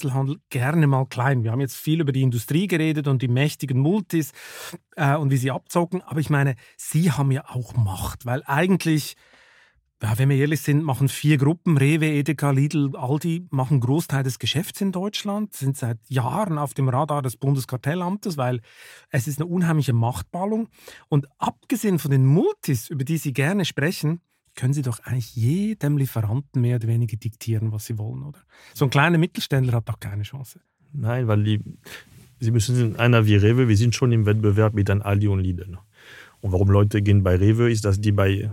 gerne mal klein. Wir haben jetzt viel über die Industrie geredet und die mächtigen Multis äh, und wie sie abzocken. Aber ich meine, sie haben ja auch Macht, weil eigentlich ja, wenn wir ehrlich sind, machen vier Gruppen, Rewe, Edeka, Lidl, Aldi, machen Großteil des Geschäfts in Deutschland, sind seit Jahren auf dem Radar des Bundeskartellamtes, weil es ist eine unheimliche Machtballung. Und abgesehen von den Multis, über die Sie gerne sprechen, können Sie doch eigentlich jedem Lieferanten mehr oder weniger diktieren, was Sie wollen, oder? So ein kleiner Mittelständler hat doch keine Chance. Nein, weil die, Sie müssen einer wie Rewe, wir sind schon im Wettbewerb mit einem Aldi und Lidl. Und warum Leute gehen bei Rewe, ist, dass die bei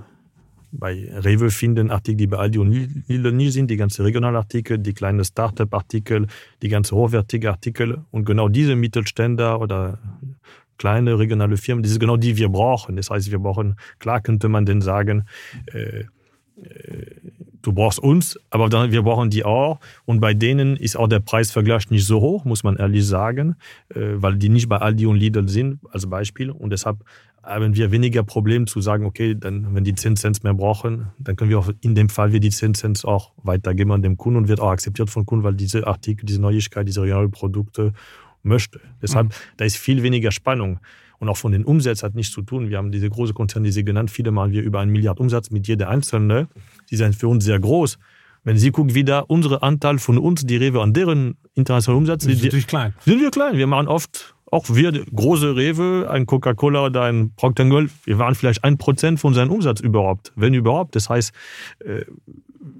bei Rewe finden Artikel, die bei Aldi und Lidl nie sind, die ganze Regionalartikel, die kleinen Startup-Artikel, die ganze hochwertige Artikel. Und genau diese Mittelständler oder kleine regionale Firmen, das ist genau die wir brauchen. Das heißt, wir brauchen, klar könnte man denn sagen, äh, äh, du brauchst uns, aber dann, wir brauchen die auch. Und bei denen ist auch der Preisvergleich nicht so hoch, muss man ehrlich sagen, äh, weil die nicht bei Aldi und Lidl sind, als Beispiel. Und deshalb haben wir weniger Probleme zu sagen, okay, dann, wenn die 10 Cent mehr brauchen, dann können wir auch in dem Fall wir die 10 Cent auch weitergeben an dem Kunden und wird auch akzeptiert von Kunden, weil diese Artikel, diese Neuigkeit, diese regionalen Produkte möchte. Deshalb, mhm. da ist viel weniger Spannung. Und auch von den Umsätzen hat nichts zu tun. Wir haben diese große Konzerne, die Sie genannt, viele machen wir über einen Milliard Umsatz mit jeder einzelne. Die sind für uns sehr groß. Wenn Sie gucken, wie da unsere Anteil von uns, die Rewe, an deren internationalen Umsatz sind, natürlich klein. sind wir klein. Wir machen oft auch wir, große Rewe, ein Coca-Cola oder ein Procter Gamble, wir waren vielleicht ein Prozent von seinem Umsatz überhaupt, wenn überhaupt. Das heißt, äh,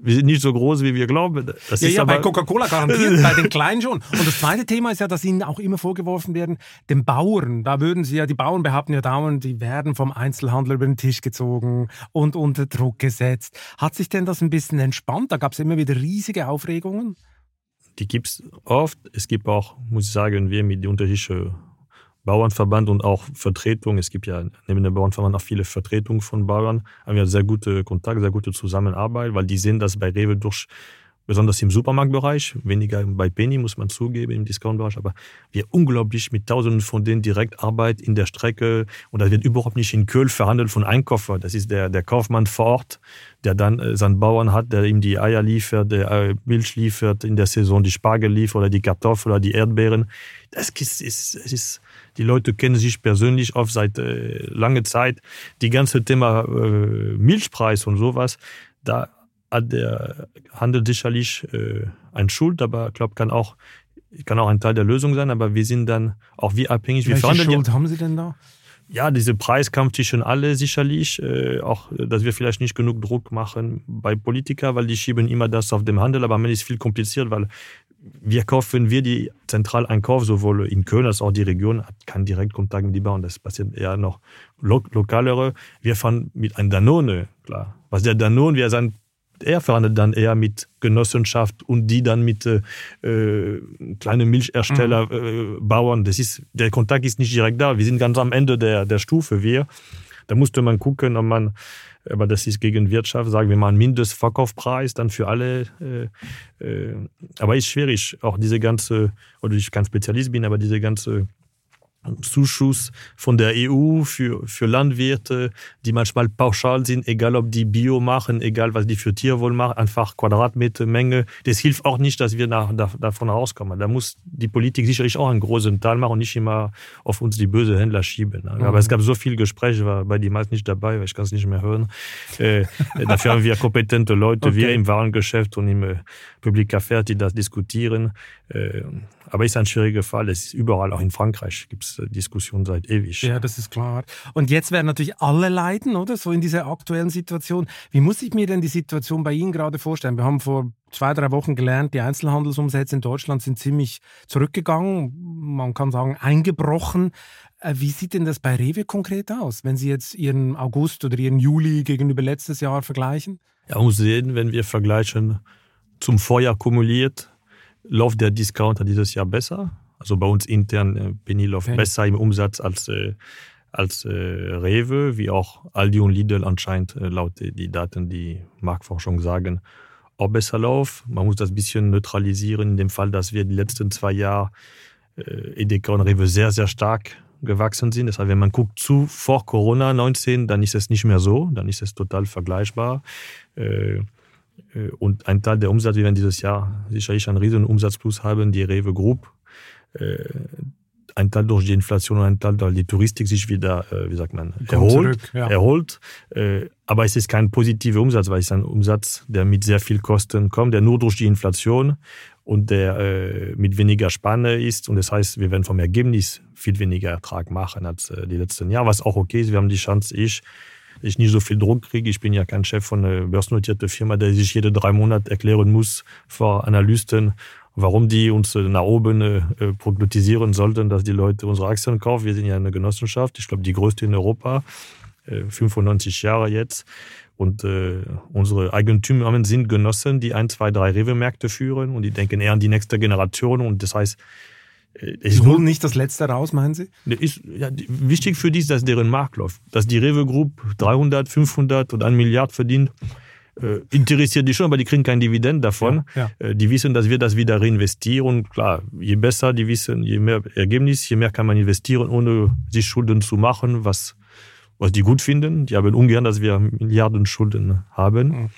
wir sind nicht so groß, wie wir glauben. Das ja, ja, bei Coca-Cola garantiert, bei den Kleinen schon. Und das zweite Thema ist ja, dass ihnen auch immer vorgeworfen werden, den Bauern, da würden sie ja, die Bauern behaupten ja dauernd, die werden vom Einzelhandel über den Tisch gezogen und unter Druck gesetzt. Hat sich denn das ein bisschen entspannt? Da gab es immer wieder riesige Aufregungen die gibt es oft. Es gibt auch, muss ich sagen, wir mit unterschiedlichen Bauernverband und auch Vertretung. Es gibt ja neben dem Bauernverband auch viele Vertretungen von Bauern. Haben wir sehr gute Kontakte, sehr gute Zusammenarbeit, weil die sehen, dass bei Rewe durch besonders im Supermarktbereich, weniger bei Penny, muss man zugeben, im Discountbereich, aber wir unglaublich mit tausenden von denen direkt Arbeit in der Strecke und das wird überhaupt nicht in Köln verhandelt von Einkäufer. Das ist der, der Kaufmann vor Ort, der dann äh, seinen Bauern hat, der ihm die Eier liefert, der äh, Milch liefert, in der Saison die Spargel liefert oder die Kartoffeln oder die Erdbeeren. Das ist, ist, ist die Leute kennen sich persönlich oft seit äh, langer Zeit. Die ganze Thema äh, Milchpreis und sowas, da hat der Handel sicherlich äh, ein Schuld, aber ich glaube, kann auch, kann auch ein Teil der Lösung sein, aber wir sind dann auch wie abhängig. Welche wir Schuld haben Sie denn da? Ja, diese Preiskampf zwischen alle sicherlich, äh, auch, dass wir vielleicht nicht genug Druck machen bei Politikern, weil die schieben immer das auf dem Handel, aber am Ende ist viel kompliziert, weil wir kaufen, wir die Zentraleinkauf, sowohl in Köln als auch die Region, hat keinen Direktkontakt mit die Bauern, das passiert eher noch lo lokalere. Wir fahren mit einem Danone, klar. Was der Danone, wie er sein er verhandelt dann eher mit Genossenschaft und die dann mit äh, äh kleinen Milchersteller, mhm. äh, Bauern. Das ist, der Kontakt ist nicht direkt da. Wir sind ganz am Ende der, der Stufe, wir. da musste man gucken, ob man aber das ist gegen Wirtschaft, sagen wir mal einen Mindestverkaufpreis dann für alle. Äh, äh, aber ist schwierig, auch diese ganze, oder ich kein Spezialist bin, aber diese ganze Zuschuss von der EU für, für Landwirte, die manchmal pauschal sind, egal ob die Bio machen, egal was die für Tierwohl machen, einfach Quadratmetermenge. Das hilft auch nicht, dass wir nach, da, davon rauskommen. Da muss die Politik sicherlich auch einen großen Teil machen und nicht immer auf uns die böse Händler schieben. Mhm. Aber es gab so viele Gespräche, war bei die meisten nicht dabei, weil ich kann es nicht mehr hören. Äh, dafür haben wir kompetente Leute, okay. wir im Warengeschäft und im äh, Public Affairs, die das diskutieren. Äh, aber ist ein schwieriger Fall. Es ist überall, auch in Frankreich gibt es äh, Diskussionen seit ewig. Ja, das ist klar. Und jetzt werden natürlich alle leiden, oder? So in dieser aktuellen Situation. Wie muss ich mir denn die Situation bei Ihnen gerade vorstellen? Wir haben vor zwei, drei Wochen gelernt, die Einzelhandelsumsätze in Deutschland sind ziemlich zurückgegangen. Man kann sagen, eingebrochen. Äh, wie sieht denn das bei Rewe konkret aus, wenn Sie jetzt Ihren August oder Ihren Juli gegenüber letztes Jahr vergleichen? Ja, muss sehen, wenn wir vergleichen zum Vorjahr kumuliert, läuft der Discounter dieses Jahr besser. Also bei uns intern äh, Penny läuft okay. besser im Umsatz als, äh, als äh, Rewe, wie auch Aldi und Lidl anscheinend äh, laut die Daten, die Marktforschung sagen, auch besser läuft. Man muss das ein bisschen neutralisieren, in dem Fall, dass wir die letzten zwei Jahre äh, Edeka und Rewe sehr, sehr stark gewachsen sind. Das heißt, wenn man guckt zu vor Corona 19, dann ist es nicht mehr so, dann ist es total vergleichbar. Äh, äh, und ein Teil der Umsatz, wir werden dieses Jahr sicherlich einen riesen Umsatzplus haben, die Rewe Group. Äh, ein Teil durch die Inflation und ein Teil, weil die Touristik sich wieder, äh, wie sagt man, erholt. Zurück, ja. erholt. Aber es ist kein positiver Umsatz, weil es ist ein Umsatz, der mit sehr viel Kosten kommt, der nur durch die Inflation und der mit weniger Spanne ist. Und das heißt, wir werden vom Ergebnis viel weniger Ertrag machen als die letzten Jahre, was auch okay ist. Wir haben die Chance, ich, ich nicht so viel Druck kriege. Ich bin ja kein Chef von einer börsennotierten Firma, der sich jede drei Monate erklären muss vor Analysten, warum die uns nach oben äh, prognostisieren sollten, dass die Leute unsere Aktien kaufen. Wir sind ja eine Genossenschaft, ich glaube die größte in Europa, äh, 95 Jahre jetzt. Und äh, unsere Eigentümer sind Genossen, die ein, zwei, drei Rewe-Märkte führen und die denken eher an die nächste Generation. Und das heißt, Sie holen nicht das Letzte raus, meinen Sie? Ist, ja, wichtig für die ist, dass deren Markt läuft. Dass die Rewe Group 300, 500 oder 1 Milliard verdient, äh, interessiert die schon, aber die kriegen kein Dividend davon. Ja, ja. Äh, die wissen, dass wir das wieder reinvestieren. Klar, je besser die wissen, je mehr Ergebnis, je mehr kann man investieren, ohne sich Schulden zu machen, was, was die gut finden. Die haben ungern, dass wir Milliarden Schulden haben. Mhm.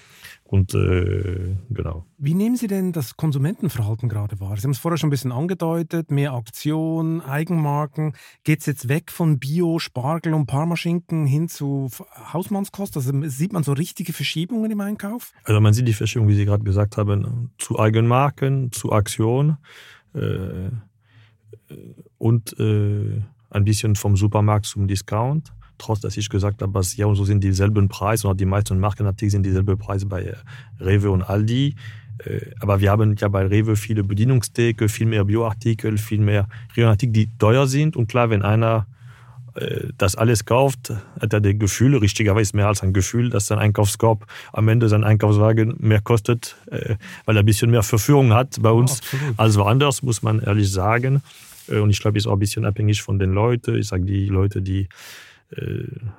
Und äh, genau. Wie nehmen Sie denn das Konsumentenverhalten gerade wahr? Sie haben es vorher schon ein bisschen angedeutet, mehr Aktion, Eigenmarken. Geht es jetzt weg von Bio, Spargel und Parmaschinken hin zu Hausmannskost? Also sieht man so richtige Verschiebungen im Einkauf? Also man sieht die Verschiebung, wie Sie gerade gesagt haben, zu Eigenmarken, zu Aktion äh, und äh, ein bisschen vom Supermarkt zum Discount trotz dass ich gesagt habe, dass ja und so sind dieselben Preise und die meisten Markenartikel sind dieselben Preise bei äh, Rewe und Aldi. Äh, aber wir haben ja bei Rewe viele Bedienungstheke, viel mehr Bioartikel, viel mehr Regionartikel, die teuer sind. Und klar, wenn einer äh, das alles kauft, hat er das Gefühl, richtigerweise mehr als ein Gefühl, dass sein Einkaufskorb am Ende sein Einkaufswagen mehr kostet, weil er ein bisschen mehr Verführung hat bei uns ja, als woanders, muss man ehrlich sagen. Und ich glaube, ist auch ein bisschen abhängig von den Leuten. Ich sage, die Leute, die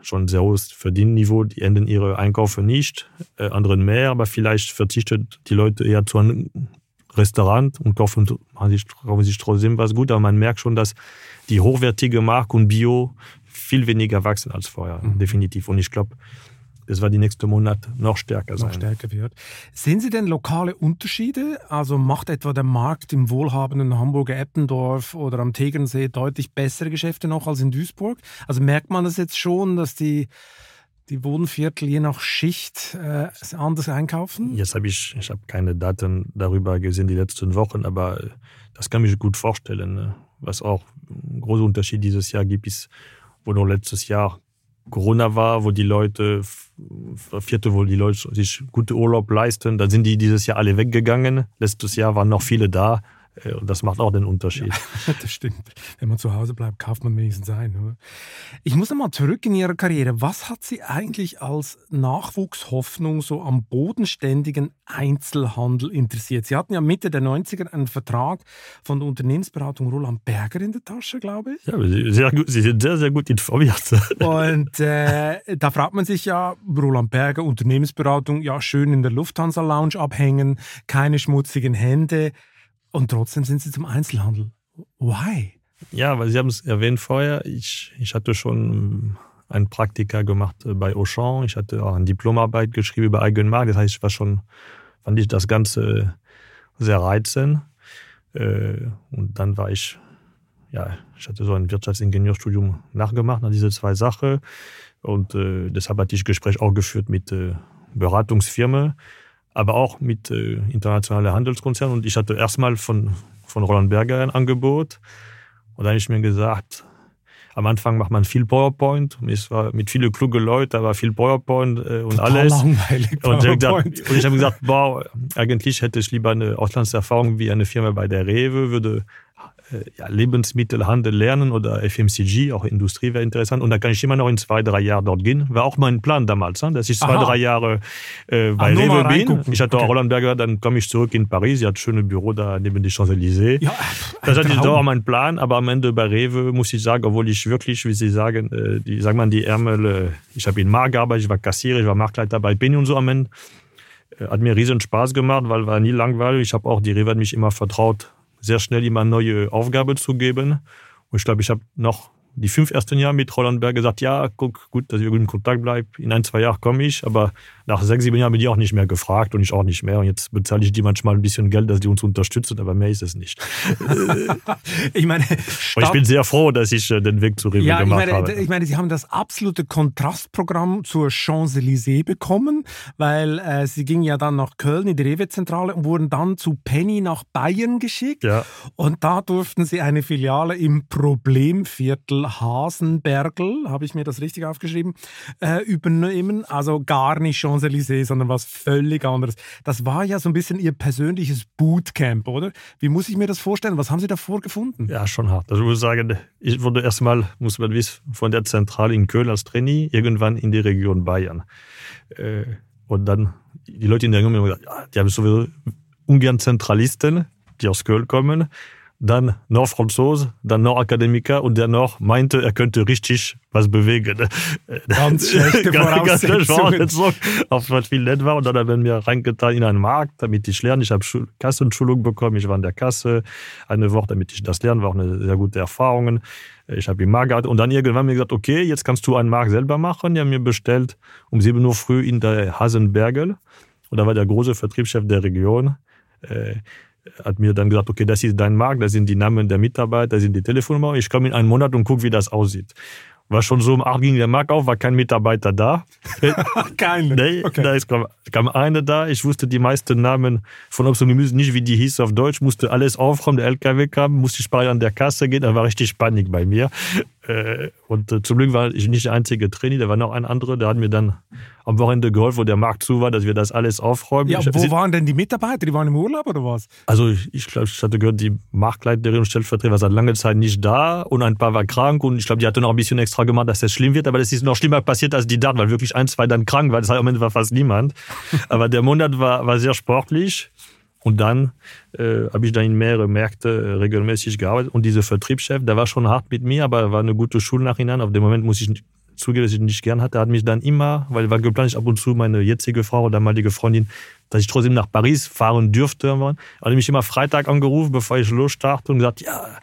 schon sehr hohes Verdienniveau, die enden ihre Einkäufe nicht, äh, anderen mehr, aber vielleicht verzichtet die Leute eher zu einem Restaurant und kaufen, sich, kaufen sich trotzdem was gut, aber man merkt schon, dass die hochwertige Marke und Bio viel weniger wachsen als vorher, mhm. definitiv. Und ich glaube, das war die nächste Monat noch stärker sein. Noch stärker wird. Sehen Sie denn lokale Unterschiede? Also macht etwa der Markt im wohlhabenden Hamburger Eppendorf oder am Tegernsee deutlich bessere Geschäfte noch als in Duisburg? Also merkt man das jetzt schon, dass die die Wohnviertel je nach Schicht äh, anders einkaufen? Jetzt habe ich, ich habe keine Daten darüber gesehen die letzten Wochen, aber das kann mich gut vorstellen. Ne? Was auch ein großer Unterschied dieses Jahr gibt, ist, wo noch letztes Jahr Corona war, wo die Leute, vierte, wo die Leute sich gute Urlaub leisten, da sind die dieses Jahr alle weggegangen. Letztes Jahr waren noch viele da, und das macht auch den Unterschied. Ja, das stimmt. Wenn man zu Hause bleibt, kauft man wenigstens ein. Oder? Ich muss einmal zurück in Ihre Karriere. Was hat Sie eigentlich als Nachwuchshoffnung so am bodenständigen Einzelhandel interessiert? Sie hatten ja Mitte der 90er einen Vertrag von der Unternehmensberatung Roland Berger in der Tasche, glaube ich. Ja, sehr gut. Sie sind sehr, sehr gut informiert. Und äh, da fragt man sich ja, Roland Berger, Unternehmensberatung, ja, schön in der Lufthansa Lounge abhängen, keine schmutzigen Hände. Und trotzdem sind Sie zum Einzelhandel. Why? Ja, weil Sie haben es erwähnt vorher. Ich, ich hatte schon ein Praktika gemacht äh, bei Auchan. Ich hatte auch eine Diplomarbeit geschrieben über Eigenmarkt. Das heißt, ich war schon, fand ich das Ganze sehr reizend. Äh, und dann war ich, ja, ich hatte so ein Wirtschaftsingenieurstudium nachgemacht an diese zwei Sachen. Und äh, deshalb hatte ich Gespräch auch geführt mit äh, Beratungsfirmen aber auch mit äh, internationalen Handelskonzernen. Und ich hatte erstmal von, von Roland Berger ein Angebot. Und dann habe ich mir gesagt, am Anfang macht man viel PowerPoint. Es war mit vielen klugen Leuten, aber viel PowerPoint äh, und Total alles. Langweilig, und, gesagt, und ich habe gesagt, boah, eigentlich hätte ich lieber eine Auslandserfahrung wie eine Firma bei der Rewe, würde ja, Lebensmittelhandel lernen oder FMCG, auch Industrie wäre interessant. Und da kann ich immer noch in zwei, drei Jahren dort gehen. War auch mein Plan damals, ne? dass ich zwei, Aha. drei Jahre äh, bei Rewe bin. Ich hatte okay. auch Roland Berger, dann komme ich zurück in Paris. Sie hat ein schönes Büro da neben die Champs-Élysées. Ja, das hatte auch mein Plan, aber am Ende bei Rewe muss ich sagen, obwohl ich wirklich, wie Sie sagen, äh, die, sagen man, die Ärmel, äh, ich habe in Markt gearbeitet, ich war Kassierer, ich war Marktleiter bei Penny und so am Ende. Äh, hat mir riesen Spaß gemacht, weil war nie langweilig. Ich habe auch, die Rewe hat mich immer vertraut, sehr schnell immer neue Aufgabe zu geben. Und ich glaube, ich habe noch die fünf ersten Jahre mit Roland Berg gesagt, ja, guck, gut, dass ich in Kontakt bleibe. In ein, zwei Jahren komme ich, aber nach sechs, sieben Jahren bin ich auch nicht mehr gefragt und ich auch nicht mehr. Und jetzt bezahle ich die manchmal ein bisschen Geld, dass die uns unterstützen, aber mehr ist es nicht. ich meine, ich bin sehr froh, dass ich äh, den Weg zu Rewe ja, gemacht ich meine, habe. Ich meine, Sie haben das absolute Kontrastprogramm zur Champs-Élysées bekommen, weil äh, Sie gingen ja dann nach Köln in die Rewe-Zentrale und wurden dann zu Penny nach Bayern geschickt. Ja. Und da durften Sie eine Filiale im Problemviertel Hasenbergel, habe ich mir das richtig aufgeschrieben, äh, übernehmen. Also gar nicht Champs Champs-Élysées, sondern was völlig anderes. Das war ja so ein bisschen Ihr persönliches Bootcamp, oder? Wie muss ich mir das vorstellen? Was haben Sie davor gefunden? Ja, schon hart. Also ich muss sagen, ich wurde erstmal, muss man wissen, von der Zentrale in Köln als Trainee irgendwann in die Region Bayern. Äh, und dann, die Leute in der Region haben gesagt, ja, die haben sowieso ungern Zentralisten, die aus Köln kommen dann noch Franzose, dann noch Akademiker und der noch meinte, er könnte richtig was bewegen. Ganz schlechte Voraussetzungen. Auf was viel nett war und dann haben wir mir reingetan in einen Markt, damit ich lerne. Ich habe Kassenschulung bekommen, ich war in der Kasse eine Woche, damit ich das lerne, war auch eine sehr gute Erfahrung. Ich habe im Markt gehabt und dann irgendwann mir gesagt, okay, jetzt kannst du einen Markt selber machen. Die haben mir bestellt um 7 Uhr früh in der Hasenbergel und da war der große Vertriebschef der Region äh, hat mir dann gesagt, okay, das ist dein Markt, das sind die Namen der Mitarbeiter, das sind die Telefonnummer. Ich komme in einen Monat und gucke, wie das aussieht. War schon so um 8 ging der Markt auf, war kein Mitarbeiter da. Keine. Nee, okay. da ist, kam, kam einer da. Ich wusste die meisten Namen von Obst und Gemüse nicht, wie die hieß auf Deutsch. Musste alles aufräumen, der LKW kam, musste ich bei an der Kasse gehen. Da war richtig Panik bei mir. Äh, und äh, zum Glück war ich nicht der einzige Trainer, da war noch ein anderer, der hat mir dann am Wochenende geholfen, wo der Markt zu war, dass wir das alles aufräumen. Ja, wo waren denn die Mitarbeiter? Die waren im Urlaub oder was? Also ich glaube, ich hatte gehört, die Marktleiterin und Stellvertreter war seit langer Zeit nicht da und ein paar war krank und ich glaube, die hatte noch ein bisschen extra gemacht, dass das schlimm wird, aber das ist noch schlimmer passiert als die da, weil wirklich ein, zwei dann krank waren. Das heißt, am Ende war fast niemand. aber der Monat war, war sehr sportlich. Und dann äh, habe ich dann in mehrere Märkte äh, regelmäßig gearbeitet. Und dieser Vertriebschef, der war schon hart mit mir, aber er war eine gute Schule nachhinein. Auf dem Moment muss ich zugeben, dass ich ihn nicht gern hatte. Er hat mich dann immer, weil war geplant, ich ab und zu meine jetzige Frau oder damalige Freundin, dass ich trotzdem nach Paris fahren dürfte. Er hat mich immer Freitag angerufen, bevor ich losstarte und gesagt, ja,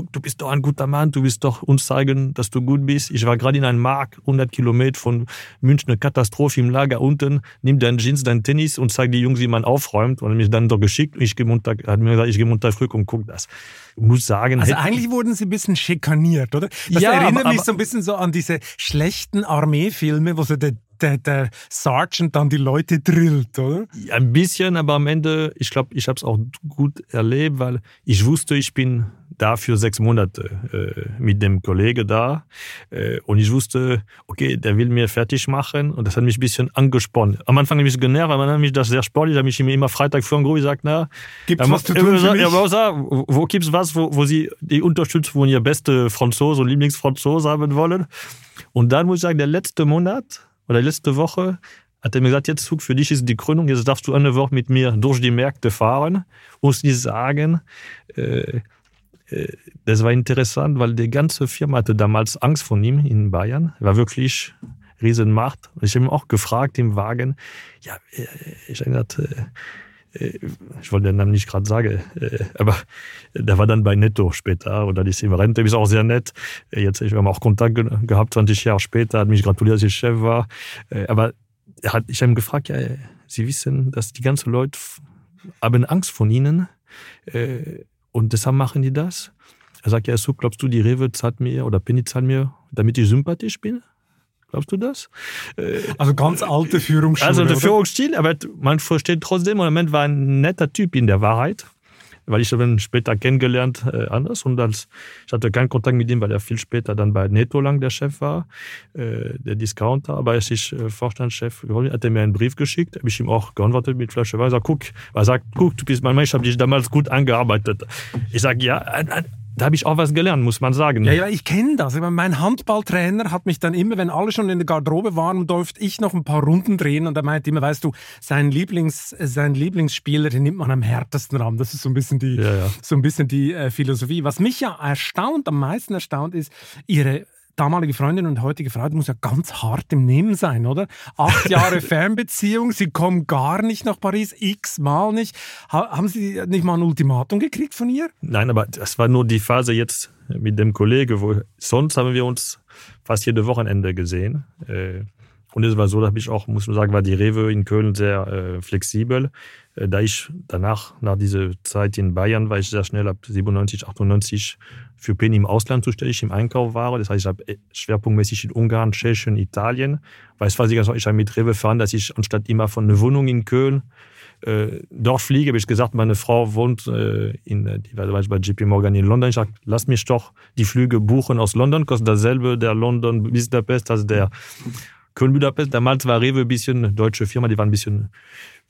du bist doch ein guter Mann, du willst doch uns zeigen, dass du gut bist. Ich war gerade in einem Markt, 100 Kilometer von München, eine Katastrophe im Lager unten, nimm deinen Jeans, dein Tennis und zeig die Jungs, wie man aufräumt. Und hat mich dann doch geschickt und ich gehe munter, hat mir gesagt, ich gehe munter früh und guck das. Ich muss sagen. Also eigentlich wurden sie ein bisschen schikaniert, oder? Das ja, erinnert aber, mich so ein bisschen so an diese schlechten Armeefilme, wo so der der, der Sergeant dann die Leute drillt, oder? Ein bisschen, aber am Ende, ich glaube, ich habe es auch gut erlebt, weil ich wusste, ich bin dafür sechs Monate äh, mit dem Kollege da äh, und ich wusste, okay, der will mir fertig machen und das hat mich ein bisschen angespannt. Am Anfang habe ich genervt, aber dann mich das sehr sportlich, habe ich ihm immer Freitag vor dem Gruppe gesagt, na, gibt's was zu tun für mich? Ja, wo, wo gibt's was, wo, wo sie die Unterstützung von ihr beste Franzose und Lieblingsfranzose haben wollen? Und dann muss ich sagen, der letzte Monat oder letzte Woche hat er mir gesagt, jetzt Zug für dich ist die Krönung, jetzt darfst du eine Woche mit mir durch die Märkte fahren. Muss nicht sagen, äh, das war interessant, weil die ganze Firma hatte damals Angst von ihm in Bayern. Er war wirklich Riesenmacht. Ich habe ihn auch gefragt im Wagen, ja, äh, ich habe gesagt, äh, ich wollte den Namen nicht gerade sagen, aber der war dann bei Netto später oder die ist im Rente, ist auch sehr nett. Jetzt ich haben auch Kontakt gehabt, 20 Jahre später, hat mich gratuliert, dass ich Chef war. Aber er ich habe ihn gefragt, ja, Sie wissen, dass die ganzen Leute haben Angst von Ihnen äh, und deshalb machen die das. Er sagt, ja, so glaubst du, die Rewe zahlt mir oder Penny zahlt mir, damit ich sympathisch bin? Glaubst du das? Äh, also ganz alte Führungsstil. Also der Führungsstil, aber man versteht trotzdem, im Moment war ein netter Typ in der Wahrheit weil ich habe ihn später kennengelernt äh, anders und als ich hatte keinen Kontakt mit ihm, weil er viel später dann bei Netto lang der Chef war, äh, der Discounter, aber als ich äh, Vorstandschef geworden hat er mir einen Brief geschickt, habe ich ihm auch geantwortet mit Flasche Wasser, guck, er sagt, guck, du bist mein Mann, ich habe dich damals gut angearbeitet. Ich sage, ja, ein, ein, da habe ich auch was gelernt, muss man sagen. Ja, ja ich kenne das. Mein Handballtrainer hat mich dann immer, wenn alle schon in der Garderobe waren, durfte ich noch ein paar Runden drehen und er meinte immer, weißt du, sein, Lieblings, sein Lieblingsspieler, den nimmt man am härtesten ran. Das ist so ein bisschen die, ja, ja. So ein bisschen die äh, Philosophie. Was mich ja erstaunt, am meisten erstaunt ist, ihre damalige Freundin und heutige Frau, die muss ja ganz hart im Nehmen sein, oder? Acht Jahre Fernbeziehung, Sie kommen gar nicht nach Paris, x-mal nicht. haben Sie nicht mal ein Ultimatum gekriegt von ihr? Nein, aber das war nur die Phase jetzt mit dem Kollege, wo sonst haben wir uns fast jede Wochenende gesehen. Äh, und es war so, da habe ich auch, muss man sagen, war die Rewe in Köln sehr äh, flexibel. Äh, da ich danach, nach dieser Zeit in Bayern, war ich sehr schnell ab 97, 98 für Penny im Ausland zuständig, im Einkauf war. Das heißt, ich habe äh, schwerpunktmäßig in Ungarn, Tschechien, Italien. Weil es war ich habe mit Rewe fahren, dass ich anstatt immer von einer Wohnung in Köln äh, dort fliege, habe ich gesagt, meine Frau wohnt äh, in, die war bei JP Morgan in London. Ich sage, lass mich doch die Flüge buchen aus London, kostet dasselbe der London Budapest als der Köln-Budapest. Damals war Rewe ein bisschen, deutsche Firma, die war ein bisschen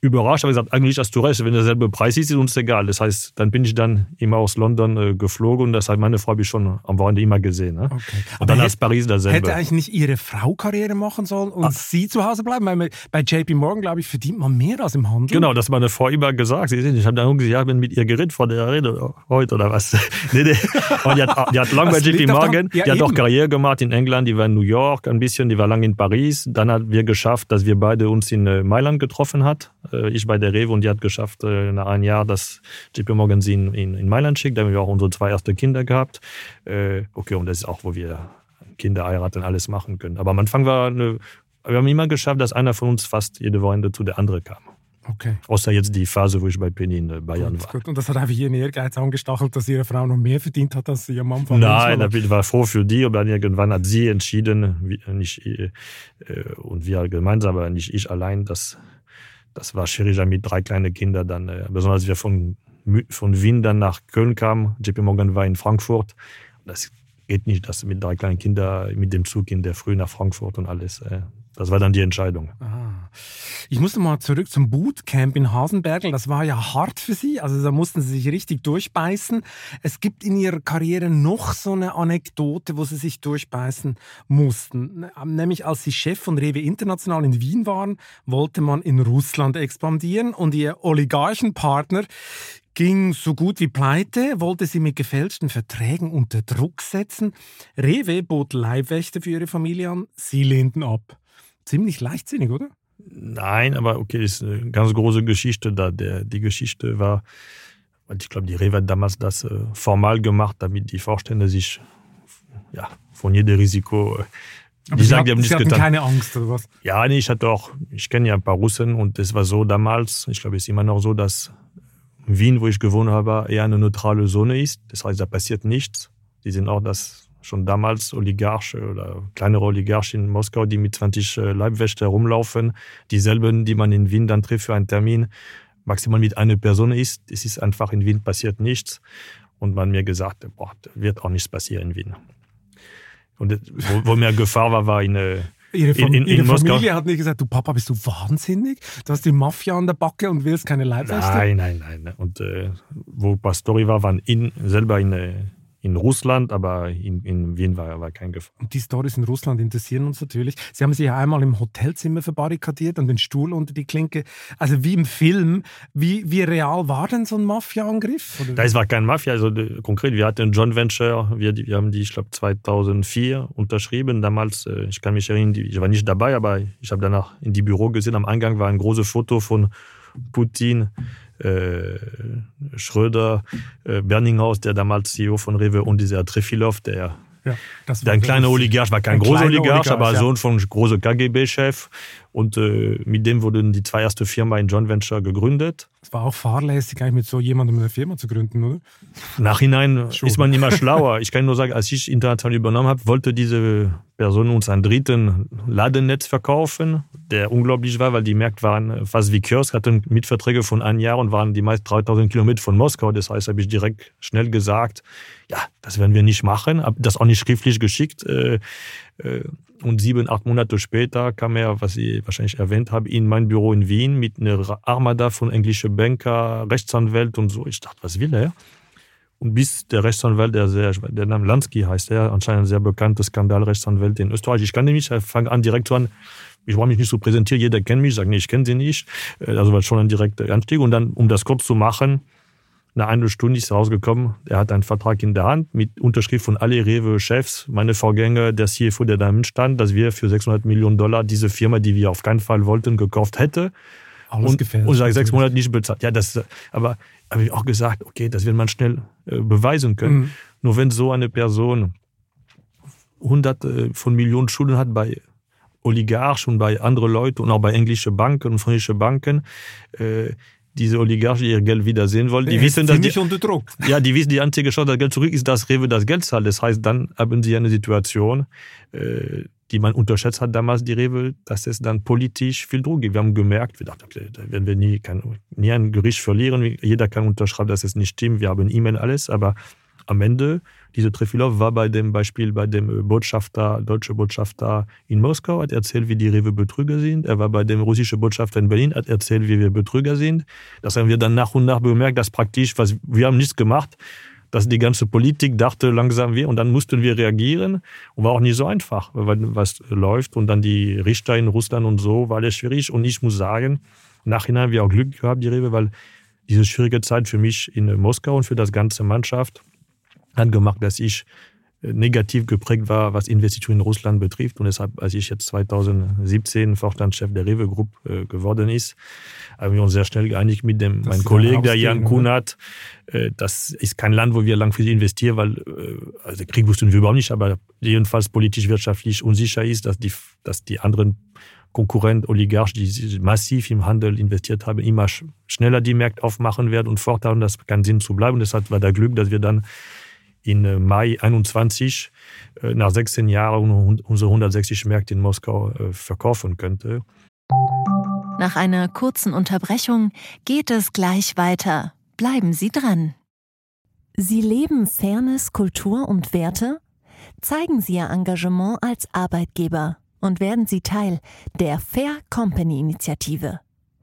überrascht, aber gesagt, eigentlich recht, wenn derselbe Preis ist, ist uns egal. Das heißt, dann bin ich dann immer aus London äh, geflogen und das hat meine Frau ich schon am Wochenende immer gesehen. Ne? Okay. Und dann aus Paris dasselbe. Hätte eigentlich nicht ihre Frau Karriere machen sollen und ah. sie zu Hause bleiben? Weil bei JP Morgan, glaube ich, verdient man mehr als im Handel. Genau, das hat meine Frau immer gesagt. Sie sehen, ich habe dann gesagt, ja, bin mit ihr geredet vor der Rede heute oder was. nee, nee. Und die hat, die hat lange bei JP Morgan, ja, die hat eben. auch Karriere gemacht in England, die war in New York ein bisschen, die war lange in Paris. Dann hat wir geschafft, dass wir beide uns in äh, Mailand getroffen hat. Äh, ich bei der Rewe und die hat geschafft, äh, nach einem Jahr, dass JP Morgan sie in, in, in Mailand schickt. Da haben wir auch unsere zwei erste Kinder gehabt. Äh, okay, und das ist auch, wo wir Kinder heiraten, alles machen können. Aber am Anfang war eine, wir haben immer geschafft, dass einer von uns fast jede Woche zu der andere kam. Okay. Außer jetzt die Phase, wo ich bei Penny in Bayern gut, war. Gut. Und das hat einfach ihren Ehrgeiz angestachelt, dass ihre Frau noch mehr verdient hat als ihr Mann. Nein, ich war froh für die, aber irgendwann hat sie entschieden, nicht, äh, und wir gemeinsam, aber nicht ich allein, dass das war schwieriger mit drei kleinen Kindern dann, äh, besonders als wir von, von Wien dann nach Köln kamen. JP Morgan war in Frankfurt. Das geht nicht, dass mit drei kleinen Kindern mit dem Zug in der Früh nach Frankfurt und alles. Äh, das war dann die Entscheidung. Ah. Ich musste mal zurück zum Bootcamp in Hasenbergel. Das war ja hart für Sie. Also da mussten Sie sich richtig durchbeißen. Es gibt in Ihrer Karriere noch so eine Anekdote, wo Sie sich durchbeißen mussten. Nämlich als Sie Chef von Rewe International in Wien waren, wollte man in Russland expandieren und Ihr Oligarchenpartner ging so gut wie pleite, wollte sie mit gefälschten Verträgen unter Druck setzen. Rewe bot Leibwächter für ihre Familie an, sie lehnten ab ziemlich leichtsinnig, oder? Nein, aber okay, ist eine ganz große Geschichte da. Der, die Geschichte war, ich glaube, die Rewe hat damals das äh, formal gemacht, damit die Vorstände sich ja, von jedem Risiko. Äh, aber die sagen, die haben hatten getan. keine Angst oder was? Ja, nee, ich hatte auch, ich kenne ja ein paar Russen und es war so damals, ich glaube, es ist immer noch so, dass Wien, wo ich gewohnt habe, eher eine neutrale Zone ist. Das heißt, da passiert nichts. Die sind auch das schon damals Oligarche oder kleinere Oligarchen in Moskau, die mit 20 äh, Leibwächter herumlaufen. Dieselben, die man in Wien dann trifft für einen Termin, maximal mit einer Person ist. Es ist einfach in Wien passiert nichts. und man mir gesagt, boah, wird auch nichts passieren in Wien. Und wo, wo mehr Gefahr war, war in, äh, Ihre, Fam in, in, Ihre Familie hat nicht gesagt, du Papa, bist du wahnsinnig? Du hast die Mafia an der Backe und willst keine Leibweste? Nein, nein, nein. Und äh, wo Pastori war, waren in, selber in, äh, in Russland, aber in, in Wien war, war kein Gefahr. Und die Stories in Russland interessieren uns natürlich. Sie haben sich ja einmal im Hotelzimmer verbarrikadiert und den Stuhl unter die Klinke. Also wie im Film. Wie, wie real war denn so ein Mafia-Angriff? Das war kein Mafia. Also konkret, wir hatten John Venture, wir, wir haben die, ich glaube, 2004 unterschrieben. Damals, äh, ich kann mich erinnern, ich war nicht dabei, aber ich habe danach in die Büro gesehen. Am Eingang war ein großes Foto von Putin äh, Schröder, äh, Berninghaus, der damals CEO von Rewe und dieser Trefilov, der ja, der ein kleiner Oligarch war kein großer Oligarch, Oligarch, aber ja. Sohn von großer KGB-Chef. Und äh, mit dem wurden die zwei erste Firma in John Venture gegründet. War auch fahrlässig, eigentlich mit so jemandem eine Firma zu gründen, oder? Nachhinein Schon. ist man immer schlauer. Ich kann nur sagen, als ich international übernommen habe, wollte diese Person uns einen dritten Ladennetz verkaufen, der unglaublich war, weil die Märkte waren fast wie Kiosk, hatten Mietverträge von einem Jahr und waren die meist 3000 Kilometer von Moskau. Das heißt, habe ich direkt schnell gesagt, ja, das werden wir nicht machen, habe das auch nicht schriftlich geschickt. Äh, äh, und sieben, acht Monate später kam er, was ich wahrscheinlich erwähnt habe, in mein Büro in Wien mit einer Armada von englischen Banker, Rechtsanwälten und so. Ich dachte, was will er? Und bis der Rechtsanwalt, der, sehr, der Name Lansky heißt er, anscheinend ein sehr bekannter Skandalrechtsanwalt in Österreich. Ich kannte mich, ich fange an direkt an, ich wollte mich nicht so präsentieren, jeder kennt mich, sage, nee, ich kenne sie nicht. Äh, also war schon ein direkter Anstieg. Und dann, um das kurz zu machen, nach einer Stunde ist rausgekommen, er hat einen Vertrag in der Hand mit Unterschrift von alle Rewe-Chefs, meine Vorgänger, der CFO, der da stand, dass wir für 600 Millionen Dollar diese Firma, die wir auf keinen Fall wollten, gekauft hätte. Alles und, gefällt. Und seit sechs Monaten nicht bezahlt. Ja, das, aber habe ich auch gesagt, okay, das wird man schnell äh, beweisen können. Mhm. Nur wenn so eine Person hunderte von Millionen Schulden hat bei Oligarchen und bei anderen Leuten und auch bei englischen Banken und französischen Banken, äh, diese Oligarchen ihr Geld wiedersehen wollen. Die wissen, dass die, unter Druck. Ja, die wissen, die einzige Chance, das Geld zurück ist, dass Rewe das Geld zahlt. Das heißt, dann haben sie eine Situation, äh, die man unterschätzt hat damals, die Rewe, dass es dann politisch viel Druck gibt. Wir haben gemerkt, wir dachten, da werden wir nie, kann, nie ein Gericht verlieren. Jeder kann unterschreiben, dass es nicht stimmt. Wir haben E-Mail, alles. Aber am Ende diese Trefilov war bei dem Beispiel bei dem äh, Botschafter, deutsche Botschafter in Moskau, hat erzählt, wie die Rewe Betrüger sind. Er war bei dem russischen Botschafter in Berlin, hat erzählt, wie wir Betrüger sind. Das haben wir dann nach und nach bemerkt, dass praktisch, was wir haben nichts gemacht, dass die ganze Politik dachte langsam wir und dann mussten wir reagieren und war auch nicht so einfach, weil was läuft und dann die Richter in Russland und so war alles schwierig und ich muss sagen, nachhinein haben wir auch Glück gehabt, die Rewe, weil diese schwierige Zeit für mich in Moskau und für das ganze Mannschaft hat gemacht, dass ich äh, negativ geprägt war, was Investitionen in Russland betrifft. Und deshalb, als ich jetzt 2017 Vorstandschef der Rewe Group äh, geworden ist, haben wir uns sehr schnell geeinigt mit dem, meinem Kollegen, der Jan Kunert. Äh, das ist kein Land, wo wir langfristig investieren, weil äh, also Krieg wussten wir überhaupt nicht, aber jedenfalls politisch, wirtschaftlich unsicher ist, dass die, dass die anderen Konkurrent, Oligarchen, die massiv im Handel investiert haben, immer schneller die Märkte aufmachen werden und forthaben. Das keinen Sinn zu bleiben. Deshalb war der Glück, dass wir dann in äh, Mai 21 äh, nach 16 Jahren unsere 160 Märkte in Moskau äh, verkaufen könnte. Nach einer kurzen Unterbrechung geht es gleich weiter. Bleiben Sie dran. Sie leben Fairness, Kultur und Werte? Zeigen Sie Ihr Engagement als Arbeitgeber und werden Sie Teil der Fair Company Initiative.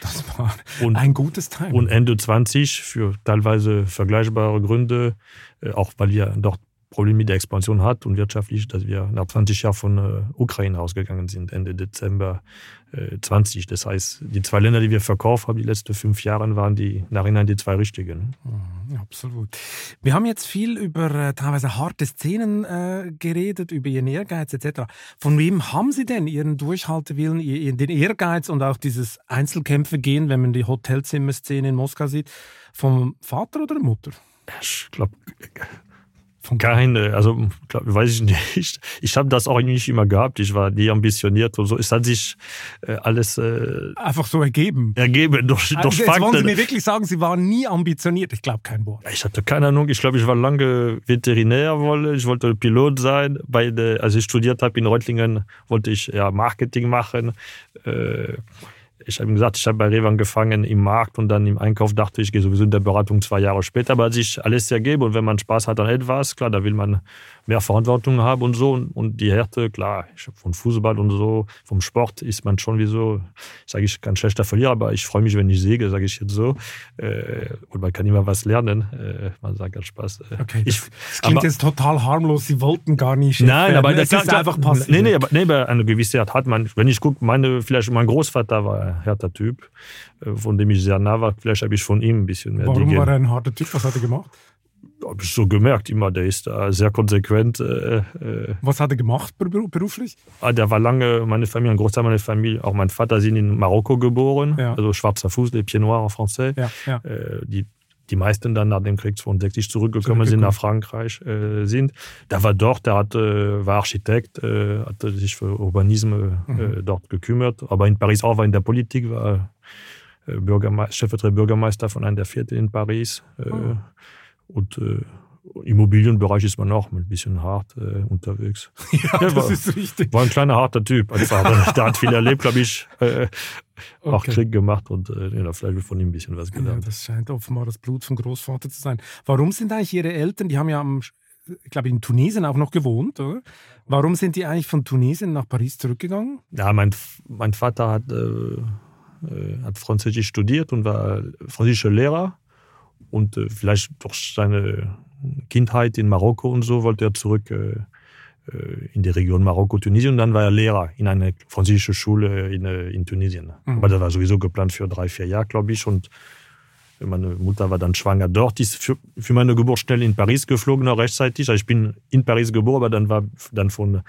Das war und, ein gutes Timing. Und Ende 20 für teilweise vergleichbare Gründe, äh, auch weil wir dort Problem mit der Expansion hat und wirtschaftlich, dass wir nach 20 Jahren von äh, Ukraine ausgegangen sind, Ende Dezember 20. Das heißt, die zwei Länder, die wir verkauft haben, die letzten fünf Jahre, waren die nachhinein die zwei richtigen. Ja, absolut. Wir haben jetzt viel über äh, teilweise harte Szenen äh, geredet, über Ihren Ehrgeiz etc. Von wem haben Sie denn Ihren Durchhaltewillen, Ihren, den Ehrgeiz und auch dieses Einzelkämpfe gehen, wenn man die Hotelzimmerszene in Moskau sieht? Vom Vater oder der Mutter? Ich glaube, keine, also glaub, weiß ich nicht. Ich habe das auch nicht immer gehabt. Ich war nie ambitioniert und so. Es hat sich äh, alles äh, einfach so ergeben. Ergeben durch, also durch Jetzt Fakten. wollen Sie mir wirklich sagen, Sie waren nie ambitioniert. Ich glaube kein Wort. Ich hatte keine Ahnung. Ich glaube, ich war lange Veterinär, wolle. Ich wollte Pilot sein. Bei der, als ich studiert habe in Reutlingen, wollte ich ja Marketing machen. Äh, ich habe gesagt, ich habe bei Rewe angefangen im Markt und dann im Einkauf dachte ich, ich gehe sowieso in der Beratung zwei Jahre später, aber sich alles ergeben und wenn man Spaß hat an etwas, klar, da will man mehr Verantwortung haben und so. Und die Härte, klar, ich von Fußball und so, vom Sport ist man schon wie so, sage ich, kein schlechter Verlierer, aber ich freue mich, wenn ich säge, sage ich jetzt so. Äh, und man kann immer was lernen, äh, man sagt ganz Spaß. Äh, okay, ich, das klingt aber, jetzt total harmlos, Sie wollten gar nicht Nein, aber das ist einfach passiert. Nee, nee, aber, nee, aber eine gewisse Art hat man, wenn ich gucke, meine, vielleicht mein Großvater war härter Typ, äh, von dem ich sehr nah war. Vielleicht habe ich von ihm ein bisschen mehr. Warum Dinge. war er ein harter Typ? Was hat er gemacht? Habe ich so gemerkt, immer, der ist da sehr konsequent. Äh, äh, Was hat er gemacht beruflich? Ah, der war lange, meine Familie, ein Großteil meiner Familie, auch mein Vater sind in Marokko geboren, ja. also schwarzer Fuß, les pieds noirs en français. Ja, ja. Äh, die die meisten dann nach dem Krieg 62 zurückgekommen sind nach Frankreich äh, sind. Der war dort, der hatte, war Architekt, äh, hatte sich für Urbanisme äh, mhm. dort gekümmert, aber in Paris auch war in der Politik, war äh, Bürgermeister, Stellvertretender Bürgermeister von einem der Viertel in Paris. Oh. Und äh, Immobilienbereich ist man auch ein bisschen hart äh, unterwegs. Ja, ja, das war, ist richtig. War ein kleiner harter Typ. Einfach. der hat viel erlebt, glaube ich. Äh, auch okay. Krieg gemacht und äh, ja, vielleicht von ihm ein bisschen was gelernt. Ja, das scheint offenbar das Blut vom Großvater zu sein. Warum sind eigentlich Ihre Eltern, die haben ja am, ich glaube, in Tunesien auch noch gewohnt, oder? Warum sind die eigentlich von Tunesien nach Paris zurückgegangen? Ja, mein, mein Vater hat, äh, äh hat Französisch studiert und war französischer Lehrer. Und äh, vielleicht durch seine Kindheit in Marokko und so wollte er zurück äh, in die Region Marokko-Tunesien und dann war er Lehrer in einer französischen Schule in, äh, in Tunesien. Mhm. Aber das war sowieso geplant für drei, vier Jahre, glaube ich. Und meine Mutter war dann schwanger dort, ist für, für meine Geburt schnell in Paris geflogen, noch rechtzeitig. Also ich bin in Paris geboren, aber dann war dann von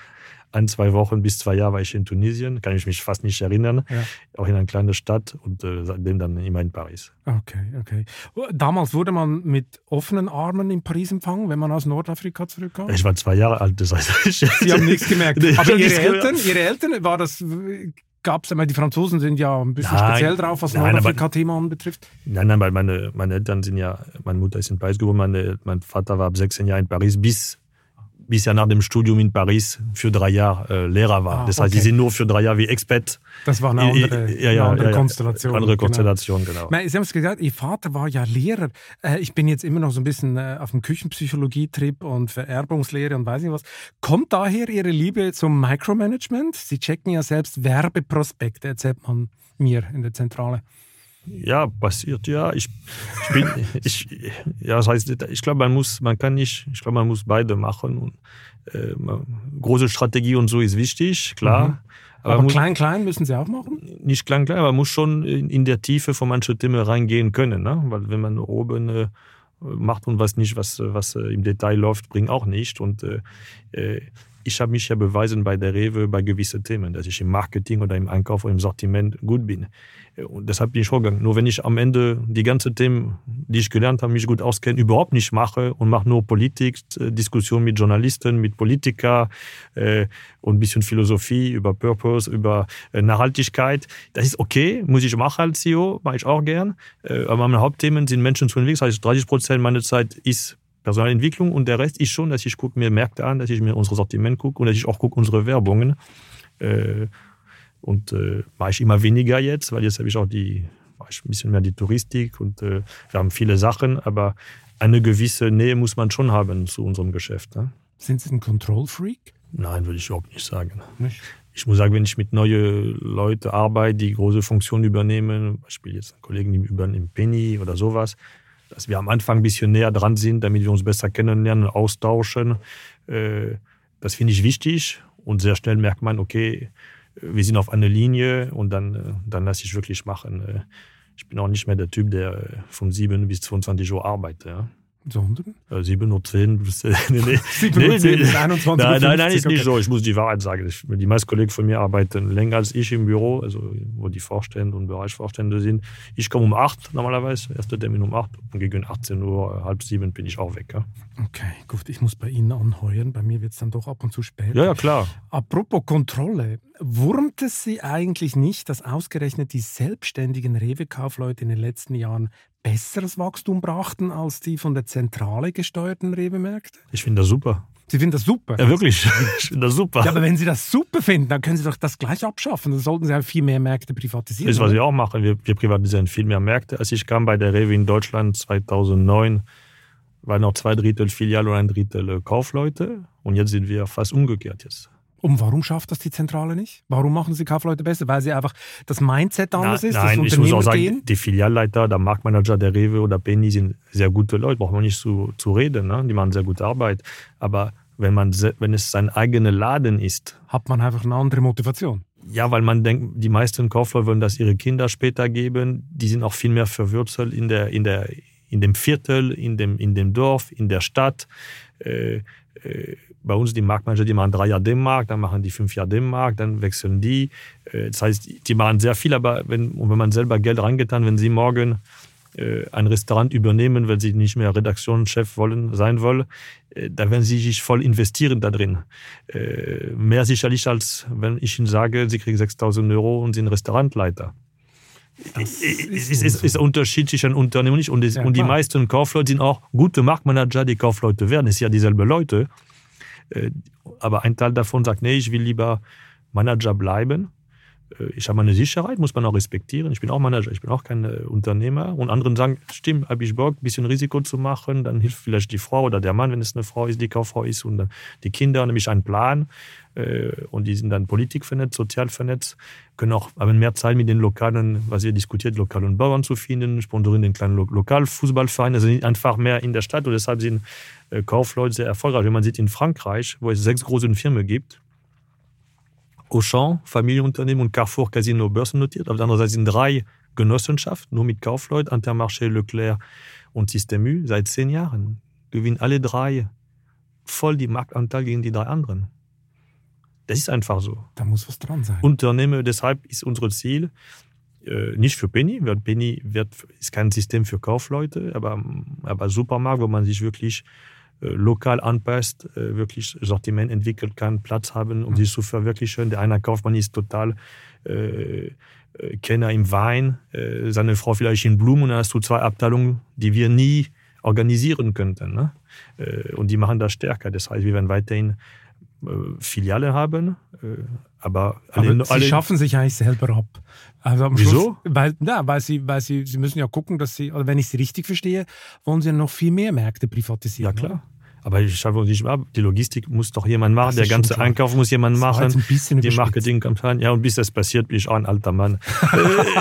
ein, zwei Wochen bis zwei Jahre war ich in Tunesien, kann ich mich fast nicht erinnern, ja. auch in einer kleinen Stadt und äh, seitdem dann immer in Paris. Okay, okay. Damals wurde man mit offenen Armen in Paris empfangen, wenn man aus Nordafrika zurückkam? Ich war zwei Jahre alt, das heißt ich. Sie haben nichts gemerkt. Aber Ihre Eltern, Ihre Eltern, war das gab es, die Franzosen sind ja ein bisschen nein, speziell drauf, was Nordafrika-Thema anbetrifft. Nein, nein, weil meine, meine Eltern sind ja, meine Mutter ist in Paris geboren, meine, mein Vater war ab 16 Jahren in Paris bis bis er nach dem Studium in Paris für drei Jahre äh, Lehrer war. Ah, das heißt, okay. die sind nur für drei Jahre wie Expat. Das war eine andere, ja, ja, eine andere ja, Konstellation. Andere genau. Konstellation, genau. genau. Sie haben es gesagt, Ihr Vater war ja Lehrer. Äh, ich bin jetzt immer noch so ein bisschen äh, auf dem Küchenpsychologie-Trip und Vererbungslehre und weiß nicht was. Kommt daher Ihre Liebe zum Micromanagement? Sie checken ja selbst Werbeprospekte, erzählt man mir in der Zentrale. Ja, passiert ja. Ich, ich bin, ich, ja, das heißt, ich glaube, man muss, man kann nicht, ich glaube, man muss beide machen. Und, äh, große Strategie und so ist wichtig, klar. Mhm. Aber, aber muss, klein, klein müssen Sie auch machen? Nicht klein, klein, aber man muss schon in, in der Tiefe von manchen Themen reingehen können. Ne? Weil wenn man oben äh, macht und was nicht, was, was äh, im Detail läuft, bringt auch nicht. Und äh, äh ich habe mich ja beweisen bei der Rewe bei gewissen Themen, dass ich im Marketing oder im Einkauf oder im Sortiment gut bin. Und deshalb bin ich vorgegangen. Nur wenn ich am Ende die ganzen Themen, die ich gelernt habe, mich gut auskenne, überhaupt nicht mache und mache nur Politik, äh, Diskussion mit Journalisten, mit Politikern äh, und ein bisschen Philosophie über Purpose, über äh, Nachhaltigkeit, das ist okay, muss ich machen als CEO, mache ich auch gern. Äh, aber meine Hauptthemen sind Menschen zu entwickeln. Das heißt, 30 Prozent meiner Zeit ist Personalentwicklung und der Rest ist schon, dass ich gucke mir Märkte an, dass ich mir unser Sortiment gucke und dass ich auch gucke unsere Werbungen. Äh, und äh, mache ich immer weniger jetzt, weil jetzt habe ich auch die, mache ich ein bisschen mehr die Touristik und äh, wir haben viele Sachen, aber eine gewisse Nähe muss man schon haben zu unserem Geschäft. Ne? Sind Sie ein Control-Freak? Nein, würde ich überhaupt nicht sagen. Nicht? Ich muss sagen, wenn ich mit neuen Leuten arbeite, die große Funktionen übernehmen, Beispiel jetzt Kollegen, die übernehmen Penny oder sowas, dass wir am Anfang ein bisschen näher dran sind, damit wir uns besser kennenlernen, austauschen. Äh, das finde ich wichtig und sehr schnell merkt man, okay, wir sind auf einer Linie und dann, äh, dann lasse ich wirklich machen. Äh, ich bin auch nicht mehr der Typ, der von 7 bis 22 Uhr arbeitet. Ja. Sondern? 7 Uhr 10 bis, nee, nee. 7 Uhr 10 bis 21 Uhr. Nein, nein, nein, ist nicht okay. so. Ich muss die Wahrheit sagen. Die meisten Kollegen von mir arbeiten länger als ich im Büro, also wo die Vorstände und Bereichsvorstände sind. Ich komme um 8 normalerweise, erster Termin um 8 und gegen 18 Uhr, halb 7 bin ich auch weg. Ja. Okay, gut. Ich muss bei Ihnen anheuern. Bei mir wird es dann doch ab und zu spät. Ja, ja, klar. Apropos Kontrolle. Wurmt es Sie eigentlich nicht, dass ausgerechnet die selbstständigen Rewe-Kaufleute in den letzten Jahren besseres Wachstum brachten als die von der Zentrale gesteuerten Rewe-Märkte? Ich finde das super. Sie finden das super? Ja, wirklich. Ich finde das super. Ja, aber wenn Sie das super finden, dann können Sie doch das gleich abschaffen. Dann sollten Sie ja viel mehr Märkte privatisieren. Das ist, was wir auch machen. Wir, wir privatisieren viel mehr Märkte. Als ich kam bei der Rewe in Deutschland 2009, waren noch zwei Drittel Filiale und ein Drittel Kaufleute. Und jetzt sind wir fast umgekehrt jetzt. Und warum schafft das die Zentrale nicht? Warum machen sie Kaufleute besser? Weil sie einfach das Mindset anders Na, ist? Nein, ich muss auch sagen, gehen? die Filialleiter, der Marktmanager der Rewe oder Penny sind sehr gute Leute, braucht man nicht zu, zu reden. Ne? Die machen sehr gute Arbeit. Aber wenn, man, wenn es sein eigener Laden ist. Hat man einfach eine andere Motivation. Ja, weil man denkt, die meisten Kaufleute wollen das ihre Kinder später geben. Die sind auch viel mehr verwurzelt in, der, in, der, in dem Viertel, in dem, in dem Dorf, in der Stadt. Äh, äh, bei uns die Marktmanager, die machen drei Jahre D-Mark, dann machen die fünf Jahre D-Mark, dann wechseln die. Äh, das heißt, die machen sehr viel, aber wenn, wenn man selber Geld reingetan, wenn sie morgen äh, ein Restaurant übernehmen, wenn sie nicht mehr Redaktionschef wollen, sein wollen, äh, da werden sie sich voll investieren da drin. Mehr sicherlich, als wenn ich ihnen sage, sie kriegen 6000 Euro und sind Restaurantleiter. Das ist, ist, ist, ist unterschiedlich an Unternehmen nicht. Und, ja, und die meisten Kaufleute sind auch gute Marktmanager, die Kaufleute werden. Es sind ja dieselben Leute. Äh, aber ein Teil davon sagt, nee, ich will lieber Manager bleiben. Äh, ich habe meine Sicherheit, muss man auch respektieren. Ich bin auch Manager, ich bin auch kein äh, Unternehmer. Und anderen sagen, stimmt, habe ich Bock, ein bisschen Risiko zu machen. Dann hilft vielleicht die Frau oder der Mann, wenn es eine Frau ist, die Kauffrau ist. Und die Kinder, nämlich einen Plan. Und die sind dann Politik vernetzt, sozial vernetzt, können auch haben mehr Zeit mit den lokalen, was ihr diskutiert, lokalen Bauern zu finden, sponsorieren den kleinen Lokalfußballverein. Also einfach mehr in der Stadt. Und deshalb sind äh, Kaufleute sehr erfolgreich. Wenn man sieht in Frankreich, wo es sechs große Firmen gibt, Auchan, Familienunternehmen und Carrefour Casino börsennotiert. Auf der anderen Seite sind drei Genossenschaften, nur mit Kaufleuten, Intermarché, Leclerc und System U, seit zehn Jahren. Gewinnen alle drei voll die Marktanteil gegen die drei anderen. Das ist einfach so. Da muss was dran sein. Unternehmen, deshalb ist unser Ziel, äh, nicht für Penny, weil Penny wird, ist kein System für Kaufleute, aber, aber Supermarkt, wo man sich wirklich lokal anpasst, äh, wirklich Sortiment entwickeln kann, Platz haben, um mhm. sich zu verwirklichen. Der eine Kaufmann ist total äh, Kenner im Wein, äh, seine Frau vielleicht in Blumen und dann hast du zwei Abteilungen, die wir nie organisieren könnten. Ne? Äh, und die machen das stärker. Das heißt, wir werden weiterhin äh, Filiale haben, aber, alle, aber sie alle schaffen sich eigentlich selber ab. Also Wieso? Schluss, weil, ja, weil, sie, weil sie, sie müssen ja gucken, dass sie, oder wenn ich sie richtig verstehe, wollen sie ja noch viel mehr Märkte privatisieren. Ja, klar. Oder? Aber ich schaffe nicht ab. Die Logistik muss doch jemand machen. Der ganze Einkauf muss jemand machen. die Marketingkampagne. Ja, und bis das passiert, bin ich auch ein alter Mann.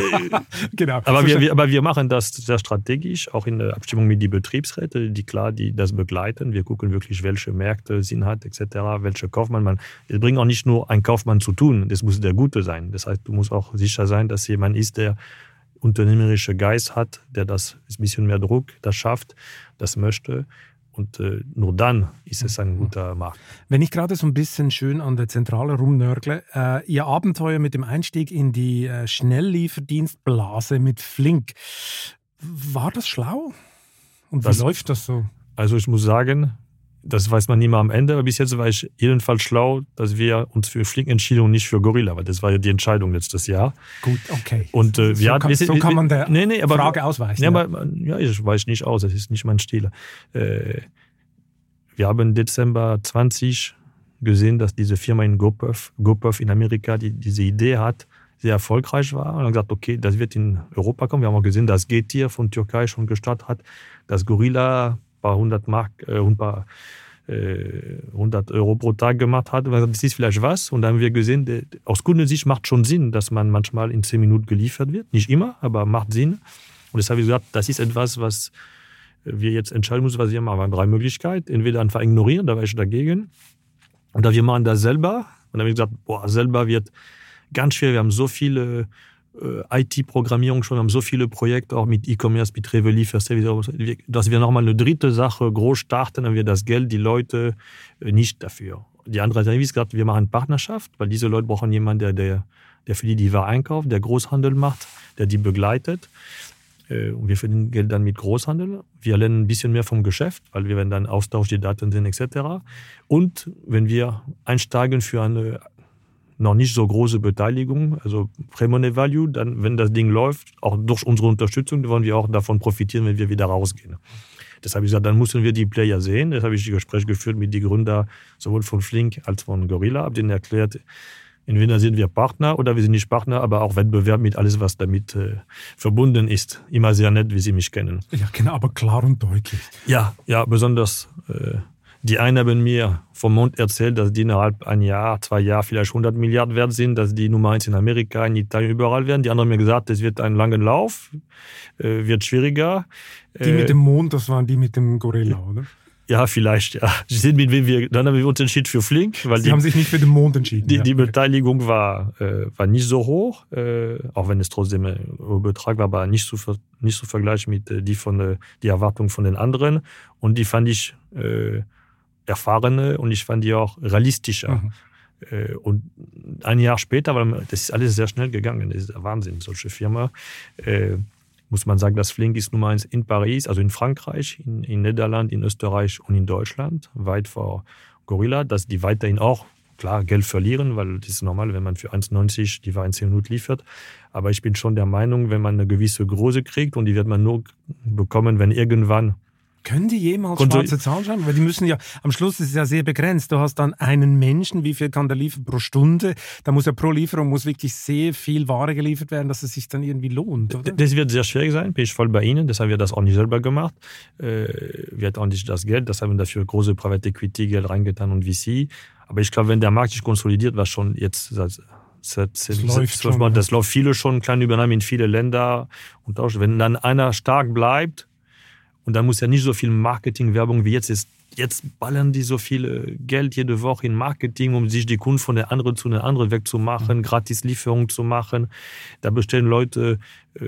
genau. Aber wir, wir, aber wir machen das sehr strategisch, auch in der Abstimmung mit den Betriebsräten, die klar, die das begleiten. Wir gucken wirklich, welche Märkte Sinn hat, etc., welche Kaufmann man. Es bringt auch nicht nur ein Kaufmann zu tun. Das muss der Gute sein. Das heißt, du musst auch sicher sein, dass jemand ist, der unternehmerische Geist hat, der das ein bisschen mehr Druck, das schafft, das möchte und äh, nur dann ist es ein guter Markt. Wenn ich gerade so ein bisschen schön an der Zentrale rumnörgle, äh, Ihr Abenteuer mit dem Einstieg in die äh, Schnelllieferdienstblase mit Flink, war das schlau? Und wie das, läuft das so? Also ich muss sagen, das weiß man nie mal am Ende, aber bis jetzt war ich jedenfalls schlau, dass wir uns für Flink entschieden und nicht für Gorilla, weil das war ja die Entscheidung letztes Jahr. Gut, okay. Und, äh, so, kann, so kann man der nee, nee, aber, Frage ausweichen. Nee, aber, ja, ich weiß nicht aus, das ist nicht mein Stil. Äh, wir haben Dezember 20 gesehen, dass diese Firma in GoPuff, GoPuff in Amerika, die diese Idee hat, sehr erfolgreich war. Und haben gesagt, okay, das wird in Europa kommen. Wir haben auch gesehen, dass Getir von Türkei schon gestartet hat, dass Gorilla paar hundert Mark, äh, ein paar äh, 100 Euro pro Tag gemacht hat. Das ist vielleicht was. Und dann haben wir gesehen, der, aus Kundensicht macht schon Sinn, dass man manchmal in 10 Minuten geliefert wird. Nicht immer, aber macht Sinn. Und deshalb habe ich gesagt, das ist etwas, was wir jetzt entscheiden müssen, was wir machen. Wir haben drei Möglichkeiten. Entweder einfach ignorieren, da war ich dagegen. Oder wir machen das selber. Und dann habe ich gesagt, boah, selber wird ganz schwer. Wir haben so viele IT-Programmierung schon, wir haben so viele Projekte auch mit E-Commerce, mit Service, dass wir nochmal eine dritte Sache groß starten, dann wir das Geld, die Leute äh, nicht dafür. Die andere Seite ist gesagt, wir machen Partnerschaft, weil diese Leute brauchen jemanden, der, der, der für die die Ware einkauft, der Großhandel macht, der die begleitet. Äh, und wir verdienen Geld dann mit Großhandel. Wir lernen ein bisschen mehr vom Geschäft, weil wir werden dann Austausch, die Daten sind etc. Und wenn wir einsteigen für eine noch nicht so große Beteiligung, also Pre-Money Value, dann, wenn das Ding läuft, auch durch unsere Unterstützung, wollen wir auch davon profitieren, wenn wir wieder rausgehen. Das habe ich gesagt, dann müssen wir die Player sehen. Das habe ich Gespräch geführt mit den Gründern sowohl von Flink als von Gorilla, habe denen erklärt, entweder sind wir Partner oder wir sind nicht Partner, aber auch Wettbewerb mit alles, was damit äh, verbunden ist. Immer sehr nett, wie Sie mich kennen. Ja, genau, aber klar und deutlich. Ja, ja, besonders äh, die einen haben mir vom Mond erzählt, dass die innerhalb ein Jahr, zwei Jahre vielleicht 100 Milliarden wert sind, dass die Nummer eins in Amerika, in Italien, überall werden. Die anderen haben mir gesagt, es wird einen langen Lauf, äh, wird schwieriger. Die mit dem Mond, das waren die mit dem Gorilla, oder? Ja, vielleicht, ja. Sie sind mit wem wir, dann haben wir uns entschieden für Flink. Weil Sie die, haben sich nicht für den Mond entschieden. Die, ja. die Beteiligung war, äh, war nicht so hoch, äh, auch wenn es trotzdem ein Betrag war, aber nicht so, nicht so vergleichen mit äh, die von, äh, die Erwartung von den anderen. Und die fand ich, äh, erfahrene und ich fand die auch realistischer. Mhm. Äh, und ein Jahr später, weil das ist alles sehr schnell gegangen, das ist der Wahnsinn, solche Firma. Äh, muss man sagen, dass Flink ist Nummer eins in Paris, also in Frankreich, in, in Niederland, in Österreich und in Deutschland, weit vor Gorilla, dass die weiterhin auch klar Geld verlieren, weil das ist normal, wenn man für 1,90 die Ware in 10 Minuten liefert. Aber ich bin schon der Meinung, wenn man eine gewisse Größe kriegt und die wird man nur bekommen, wenn irgendwann können die jemals Kontro schwarze Zahlen schreiben? Weil die müssen ja, am Schluss ist es ja sehr begrenzt. Du hast dann einen Menschen, wie viel kann der liefern pro Stunde? Da muss ja pro Lieferung muss wirklich sehr viel Ware geliefert werden, dass es sich dann irgendwie lohnt, oder? Das wird sehr schwierig sein, bin ich voll bei Ihnen. Deshalb haben wir das auch nicht selber gemacht. Äh, wir hatten auch nicht das Geld, deshalb haben wir dafür große Private Equity Geld reingetan und VC. Aber ich glaube, wenn der Markt sich konsolidiert, was schon jetzt seit seit das läuft, schon, das läuft viele schon, kleine Übernahmen in viele Länder und auch, wenn dann einer stark bleibt, und dann muss ja nicht so viel Marketing-Werbung wie jetzt ist. Jetzt ballern die so viel Geld jede Woche in Marketing, um sich die Kunden von der anderen zu einer anderen wegzumachen, mhm. gratis Lieferung zu machen. Da bestellen Leute äh,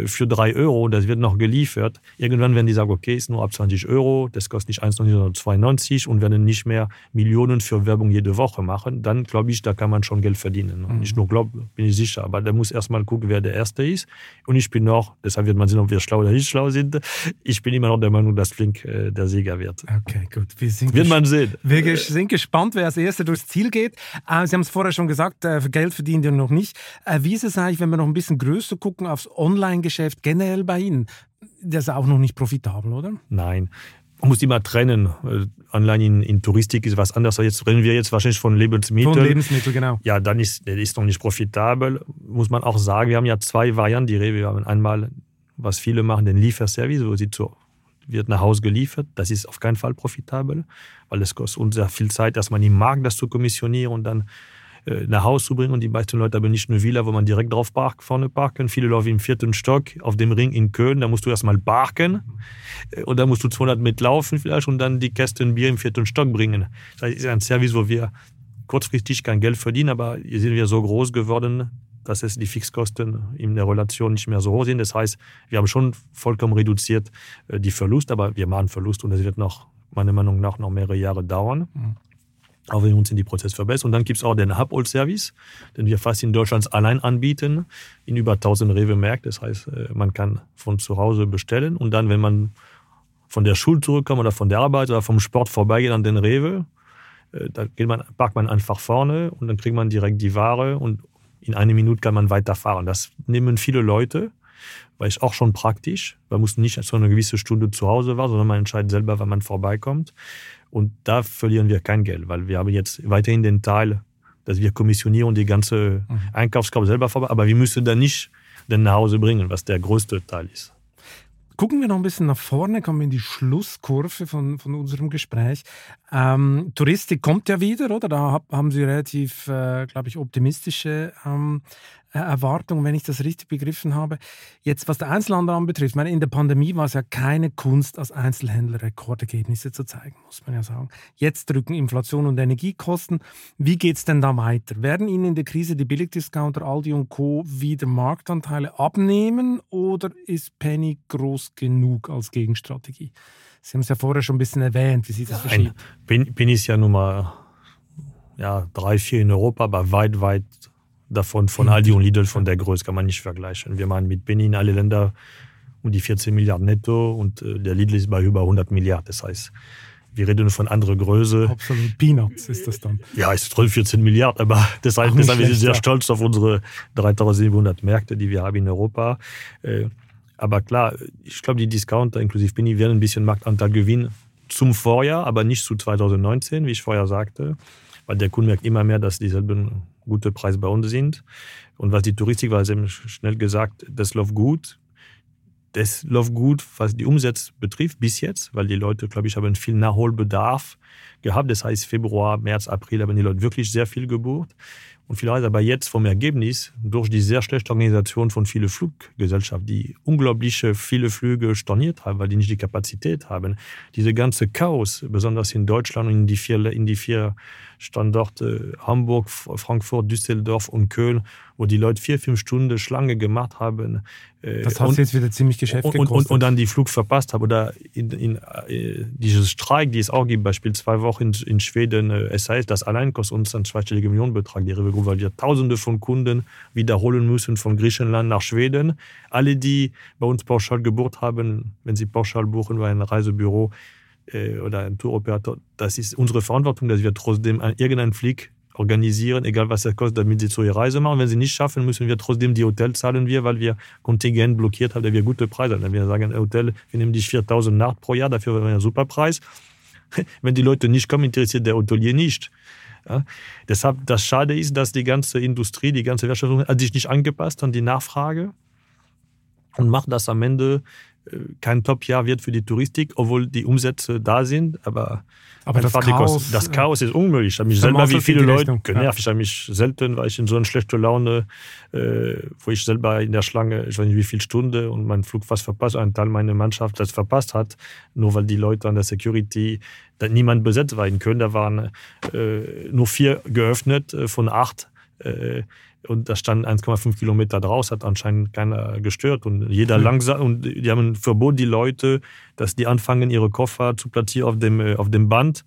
für drei Euro, das wird noch geliefert. Irgendwann werden die sagen, okay, ist nur ab 20 Euro, das kostet nicht 1,92 sondern 92 und werden nicht mehr Millionen für Werbung jede Woche machen, dann glaube ich, da kann man schon Geld verdienen. Mhm. Nicht nur glaube, bin ich sicher, aber da muss erstmal gucken, wer der Erste ist. Und ich bin noch, deshalb wird man sehen, ob wir schlau oder nicht schlau sind, ich bin immer noch der Meinung, dass Flink äh, der Sieger wird. Okay, gut. Wir sind wird man sehen. Wir sind gespannt, wer als Erster durchs Ziel geht. Äh, Sie haben es vorher schon gesagt, äh, Geld verdient ihr noch nicht. Äh, wie ist es eigentlich, wenn wir noch ein bisschen größer gucken aufs Online Online-Geschäft generell bei Ihnen, das ist auch noch nicht profitabel, oder? Nein. Man muss immer trennen. Online in, in Touristik ist was anderes. Jetzt reden wir jetzt wahrscheinlich von Lebensmitteln. Von Lebensmitteln, genau. Ja, dann ist das ist noch nicht profitabel. Muss man auch sagen, wir haben ja zwei Varianten. Die Rewe, wir haben einmal, was viele machen, den Lieferservice, wo sie zu wird nach Hause geliefert. Das ist auf keinen Fall profitabel, weil es kostet uns sehr viel Zeit, erstmal im Markt das zu kommissionieren und dann äh, nach Hause zu bringen. Und die meisten Leute haben nicht eine Villa, wo man direkt drauf park, vorne parken. Viele laufen im vierten Stock auf dem Ring in Köln. Da musst du erstmal parken. Äh, und dann musst du 200 mitlaufen vielleicht und dann die Kästen Bier im vierten Stock bringen. Das ist ein Service, wo wir kurzfristig kein Geld verdienen, aber hier sind wir so groß geworden, dass es die Fixkosten in der Relation nicht mehr so hoch sind. Das heißt, wir haben schon vollkommen reduziert äh, die Verlust, aber wir machen Verlust und das wird noch, meiner Meinung nach, noch mehrere Jahre dauern. Mhm auch wenn wir uns in die Prozess verbessern. Und dann gibt es auch den Hub-Old-Service, den wir fast in Deutschland allein anbieten, in über 1000 Rewe-Märkten. Das heißt, äh, man kann von zu Hause bestellen und dann, wenn man von der Schule zurückkommt oder von der Arbeit oder vom Sport vorbeigeht an den Rewe, äh, da geht man, parkt man einfach vorne und dann kriegt man direkt die Ware und in einer Minute kann man weiterfahren. Das nehmen viele Leute, weil es auch schon praktisch. Man muss nicht so eine gewisse Stunde zu Hause war, sondern man entscheidet selber, wann man vorbeikommt. Und da verlieren wir kein Geld, weil wir haben jetzt weiterhin den Teil, dass wir kommissionieren die ganze mhm. Einkaufskorb selber vorbei, aber wir müssen dann nicht den nach Hause bringen, was der größte Teil ist. Gucken wir noch ein bisschen nach vorne, kommen wir in die Schlusskurve von, von unserem Gespräch. Ähm, Touristik kommt ja wieder, oder? Da haben Sie relativ, äh, glaube ich, optimistische ähm, äh, Erwartungen, wenn ich das richtig begriffen habe. Jetzt, was der Einzelhandel anbetrifft, meine, in der Pandemie war es ja keine Kunst, als Einzelhändler Rekordergebnisse zu zeigen, muss man ja sagen. Jetzt drücken Inflation und Energiekosten. Wie geht es denn da weiter? Werden Ihnen in der Krise die Billigdiscounter Aldi und Co. wieder Marktanteile abnehmen oder ist Penny groß genug als Gegenstrategie? Sie haben es ja vorher schon ein bisschen erwähnt, wie Sie das verstehen. Bin ich ja Nummer ja, drei, vier in Europa, aber weit, weit davon von Aldi und Lidl von der Größe kann man nicht vergleichen. Wir machen mit Penny in alle Länder um die 14 Milliarden netto und äh, der Lidl ist bei über 100 Milliarden. Das heißt, wir reden von anderer Größe. Absolut Peanuts ist das dann. Ja, ist 12, 14 Milliarden, aber das heißt, deshalb sind wir sehr stolz auf unsere 3700 Märkte, die wir haben in Europa. Äh, aber klar, ich glaube, die Discounter inklusive Penny werden ein bisschen Marktanteil gewinnen zum Vorjahr, aber nicht zu 2019, wie ich vorher sagte, weil der Kunde merkt immer mehr, dass dieselben gute Preise bei uns sind. Und was die Touristik war, sehr schnell gesagt, das läuft gut. Das läuft gut, was die Umsätze betrifft, bis jetzt, weil die Leute, glaube ich, haben viel Nachholbedarf gehabt. Das heißt, Februar, März, April haben die Leute wirklich sehr viel gebucht. Und vielleicht aber jetzt vom Ergebnis, durch die sehr schlechte Organisation von vielen Fluggesellschaften, die unglaubliche viele Flüge storniert haben, weil die nicht die Kapazität haben, diese ganze Chaos, besonders in Deutschland und in die vier, in die vier Standorte Hamburg, Frankfurt, Düsseldorf und Köln, wo die Leute vier, fünf Stunden Schlange gemacht haben. Äh, das hat und, jetzt wieder ziemlich Geschäft und. Und, und, dann die Flug verpasst haben. Oder in, in, äh, dieses Streik, die es auch gibt, beispielsweise zwei Wochen in, in Schweden, äh, es heißt, das allein kostet uns einen zweistelligen Millionenbetrag, die Rewe weil wir Tausende von Kunden wiederholen müssen von Griechenland nach Schweden. Alle, die bei uns pauschal gebucht haben, wenn sie pauschal buchen bei einem Reisebüro, äh, oder ein Touroperator, das ist unsere Verantwortung, dass wir trotzdem irgendeinen Flieg organisieren, egal was er kostet, damit sie zu ihrer Reise machen. Wenn sie nicht schaffen, müssen wir trotzdem die Hotel zahlen wir, weil wir Kontingent blockiert haben, da wir gute Preise haben. Wir sagen, Hotel, wir nehmen dich 4000 Nacht pro Jahr, dafür haben wir einen super Preis. Wenn die Leute nicht kommen, interessiert der Hotelier nicht. Ja? Deshalb, das Schade ist, dass die ganze Industrie, die ganze Wirtschaft hat sich nicht angepasst an die Nachfrage und macht das am Ende kein Top-Jahr wird für die Touristik, obwohl die Umsätze da sind. Aber, aber das, Chaos, das Chaos ist unmöglich. Ich habe mich selber wie viele Leute genervt. Ich habe mich selten, weil ich in so eine schlechte Laune, äh, wo ich selber in der Schlange, ich weiß nicht wie viele Stunden und mein Flug fast verpasst, ein Teil meiner Mannschaft das verpasst hat, nur weil die Leute an der Security da niemand besetzt war in Köln. Da waren äh, nur vier geöffnet äh, von acht. Und da stand 1,5 Kilometer draus, hat anscheinend keiner gestört und jeder mhm. langsam und die haben verboten die Leute, dass die anfangen ihre Koffer zu platzieren auf dem äh, auf dem Band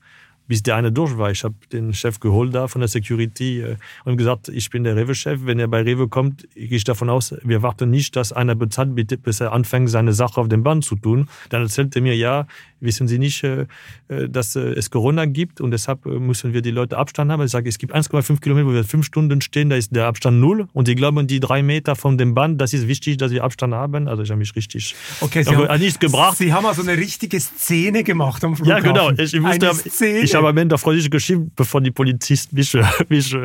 bis der eine durch war. Ich habe den Chef geholt da von der Security äh, und gesagt, ich bin der Rewe-Chef. Wenn er bei Rewe kommt, gehe ich davon aus, wir warten nicht, dass einer bezahlt, bis er anfängt, seine Sache auf dem Band zu tun. Dann erzählt er mir, ja, wissen Sie nicht, äh, äh, dass es Corona gibt und deshalb müssen wir die Leute Abstand haben. Ich sage, es gibt 1,5 Kilometer, wo wir fünf Stunden stehen, da ist der Abstand null und die glauben, die drei Meter von dem Band, das ist wichtig, dass wir Abstand haben. Also ich habe mich richtig okay, Sie haben, nichts gebracht. Sie haben also eine richtige Szene gemacht am Flughafen. Ja, genau. Ich, ich, wusste, ich habe am Ende auf Französisch geschrieben, bevor die Polizisten mich, mich,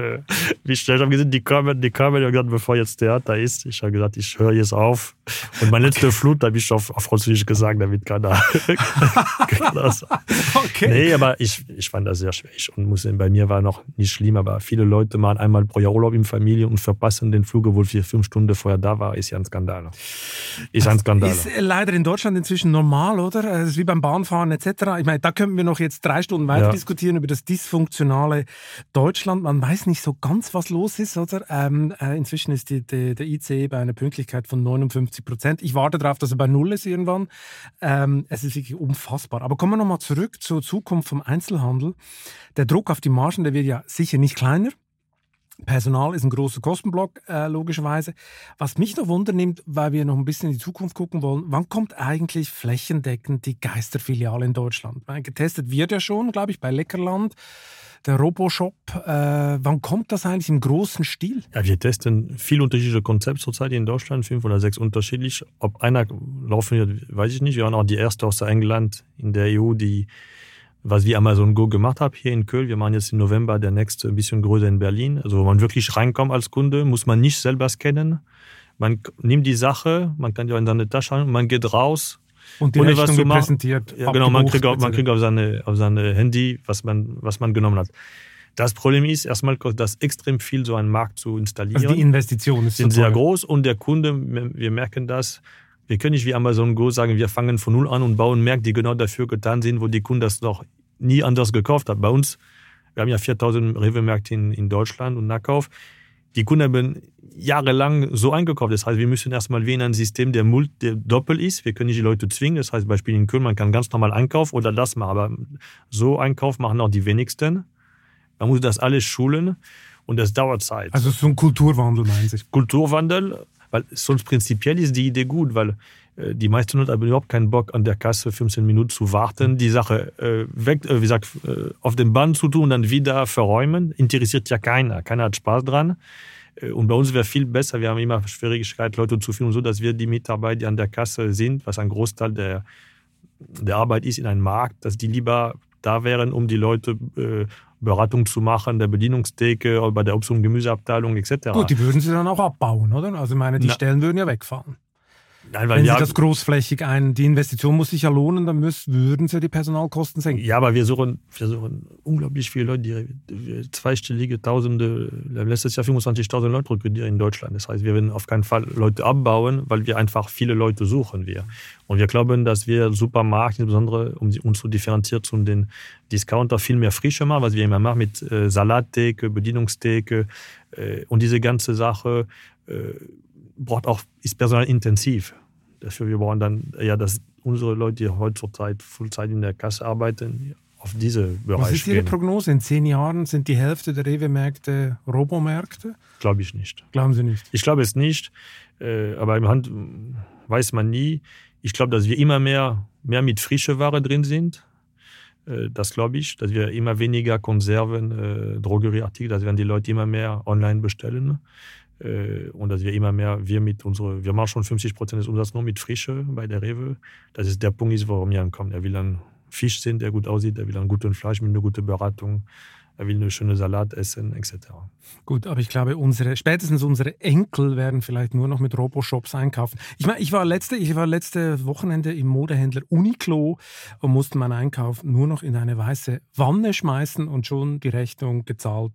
mich stellen. Ich habe gesehen, die kommen, die kommen, ich gesagt, bevor jetzt Theater ist. Ich habe gesagt, ich höre jetzt auf. Und meine letzte okay. Flut habe ich auf, auf Französisch gesagt, damit keiner. okay. Nee, aber ich, ich fand das sehr schwierig. Und muss, bei mir war noch nicht schlimm, aber viele Leute machen einmal pro Jahr Urlaub in Familie und verpassen den Flug, obwohl wir fünf Stunden vorher da war, ist ja ein Skandal. Ist ein Skandal. Ist leider in Deutschland inzwischen normal, oder? Das ist wie beim Bahnfahren etc. Ich meine, da könnten wir noch jetzt drei Stunden weiter ja. diskutieren über das dysfunktionale Deutschland. Man weiß nicht so ganz, was los ist, oder? Ähm, äh, inzwischen ist die, die, der ICE bei einer Pünktlichkeit von 59 Prozent. Ich warte darauf, dass er bei Null ist irgendwann. Ähm, es ist wirklich unfassbar. Aber kommen wir nochmal zurück zur Zukunft vom Einzelhandel. Der Druck auf die Margen, der wird ja sicher nicht kleiner. Personal ist ein großer Kostenblock, äh, logischerweise. Was mich noch wundernimmt, weil wir noch ein bisschen in die Zukunft gucken wollen, wann kommt eigentlich flächendeckend die Geisterfiliale in Deutschland? Getestet wird ja schon, glaube ich, bei Leckerland, der Roboshop. Äh, wann kommt das eigentlich im großen Stil? Ja, wir testen viele unterschiedliche Konzepte zurzeit in Deutschland, fünf oder sechs unterschiedlich. Ob einer laufen wird, weiß ich nicht. Wir waren auch die erste aus England in der EU, die was wie Amazon Go gemacht hat hier in Köln. Wir machen jetzt im November der nächste ein bisschen größer in Berlin. Also wo man wirklich reinkommt als Kunde, muss man nicht selber scannen. Man nimmt die Sache, man kann die auch in seine Tasche haben, man geht raus Und die ohne was Rechnung zu wird machen. präsentiert. Ja, genau, man kriegt, auf, man kriegt auf, seine, auf seine Handy, was man, was man genommen hat. Das Problem ist, erstmal kostet das extrem viel, so einen Markt zu installieren. Also die Investition ist sind sehr groß und der Kunde, wir merken das, wir können nicht wie Amazon Go sagen, wir fangen von null an und bauen Märkte, die genau dafür getan sind, wo die Kunden das noch nie anders gekauft haben. Bei uns, wir haben ja 4000 Rewe-Märkte in, in Deutschland und Nachkauf. Die Kunden haben jahrelang so eingekauft. Das heißt, wir müssen erstmal wie in ein System, der, Mult, der doppelt ist. Wir können nicht die Leute zwingen. Das heißt, Beispiel in Köln, man kann ganz normal einkaufen oder das machen. Aber so Einkauf machen auch die wenigsten. Man muss das alles schulen und das dauert Zeit. Also so ein Kulturwandel, meinen Sie? Kulturwandel, weil sonst prinzipiell ist die Idee gut, weil die meisten Leute haben überhaupt keinen Bock an der Kasse 15 Minuten zu warten, die Sache äh, weg, äh, wie gesagt, äh, auf den Band zu tun und dann wieder verräumen. Interessiert ja keiner. Keiner hat Spaß dran. Äh, Und bei uns wäre viel besser, wir haben immer Schwierigkeit, Leute zu finden, so dass wir die Mitarbeiter, die an der Kasse sind, was ein Großteil der, der Arbeit ist in einem Markt, dass die lieber da wären, um die Leute äh, Beratung zu machen, der Bedienungstheke oder bei der Obst- und Gemüseabteilung etc. Gut, die würden sie dann auch abbauen, oder? Also ich meine, die Na. Stellen würden ja wegfallen. Nein, weil Wenn Sie das großflächig ein, die Investition muss sich ja lohnen, dann müssen, würden Sie die Personalkosten senken. Ja, aber wir suchen, wir suchen unglaublich viele Leute, die, zweistellige Tausende, letztes Jahr 25.000 Leute rekrutieren in Deutschland. Das heißt, wir werden auf keinen Fall Leute abbauen, weil wir einfach viele Leute suchen. Wir. Und wir glauben, dass wir Supermarkt, insbesondere um uns zu differenzieren zu den Discounter, viel mehr Frische machen, was wir immer machen mit äh, Salattheke, Bedienungstheke äh, und diese ganze Sache äh, braucht auch, ist personalintensiv. Dafür wir brauchen dann, ja, dass unsere Leute, die heutzutage Fullzeit in der Kasse arbeiten, auf diese Was Bereich ist Ihre gehen. Prognose? In zehn Jahren sind die Hälfte der Rewe-Märkte Robomärkte? Glaube ich nicht. Glauben Sie nicht? Ich glaube es nicht, äh, aber im Hand weiß man nie. Ich glaube, dass wir immer mehr, mehr mit frischer Ware drin sind. Äh, das glaube ich, dass wir immer weniger Konserven, äh, Drogerieartikel, dass werden die Leute immer mehr online bestellen. Äh, und dass wir immer mehr, wir mit unsere, wir machen schon 50 Prozent des Umsatzes nur mit Frische bei der Rewe. Das ist der Punkt, ist, warum jemand kommt. Er will einen Fisch sehen, der gut aussieht, er will einen guten Fleisch mit einer guten Beratung, er will eine schöne Salat essen, etc. Gut, aber ich glaube, unsere, spätestens unsere Enkel werden vielleicht nur noch mit Roboshops einkaufen. Ich meine, ich war letzte, ich war letzte Wochenende im Modehändler Uniqlo und musste meinen Einkauf nur noch in eine weiße Wanne schmeißen und schon die Rechnung gezahlt.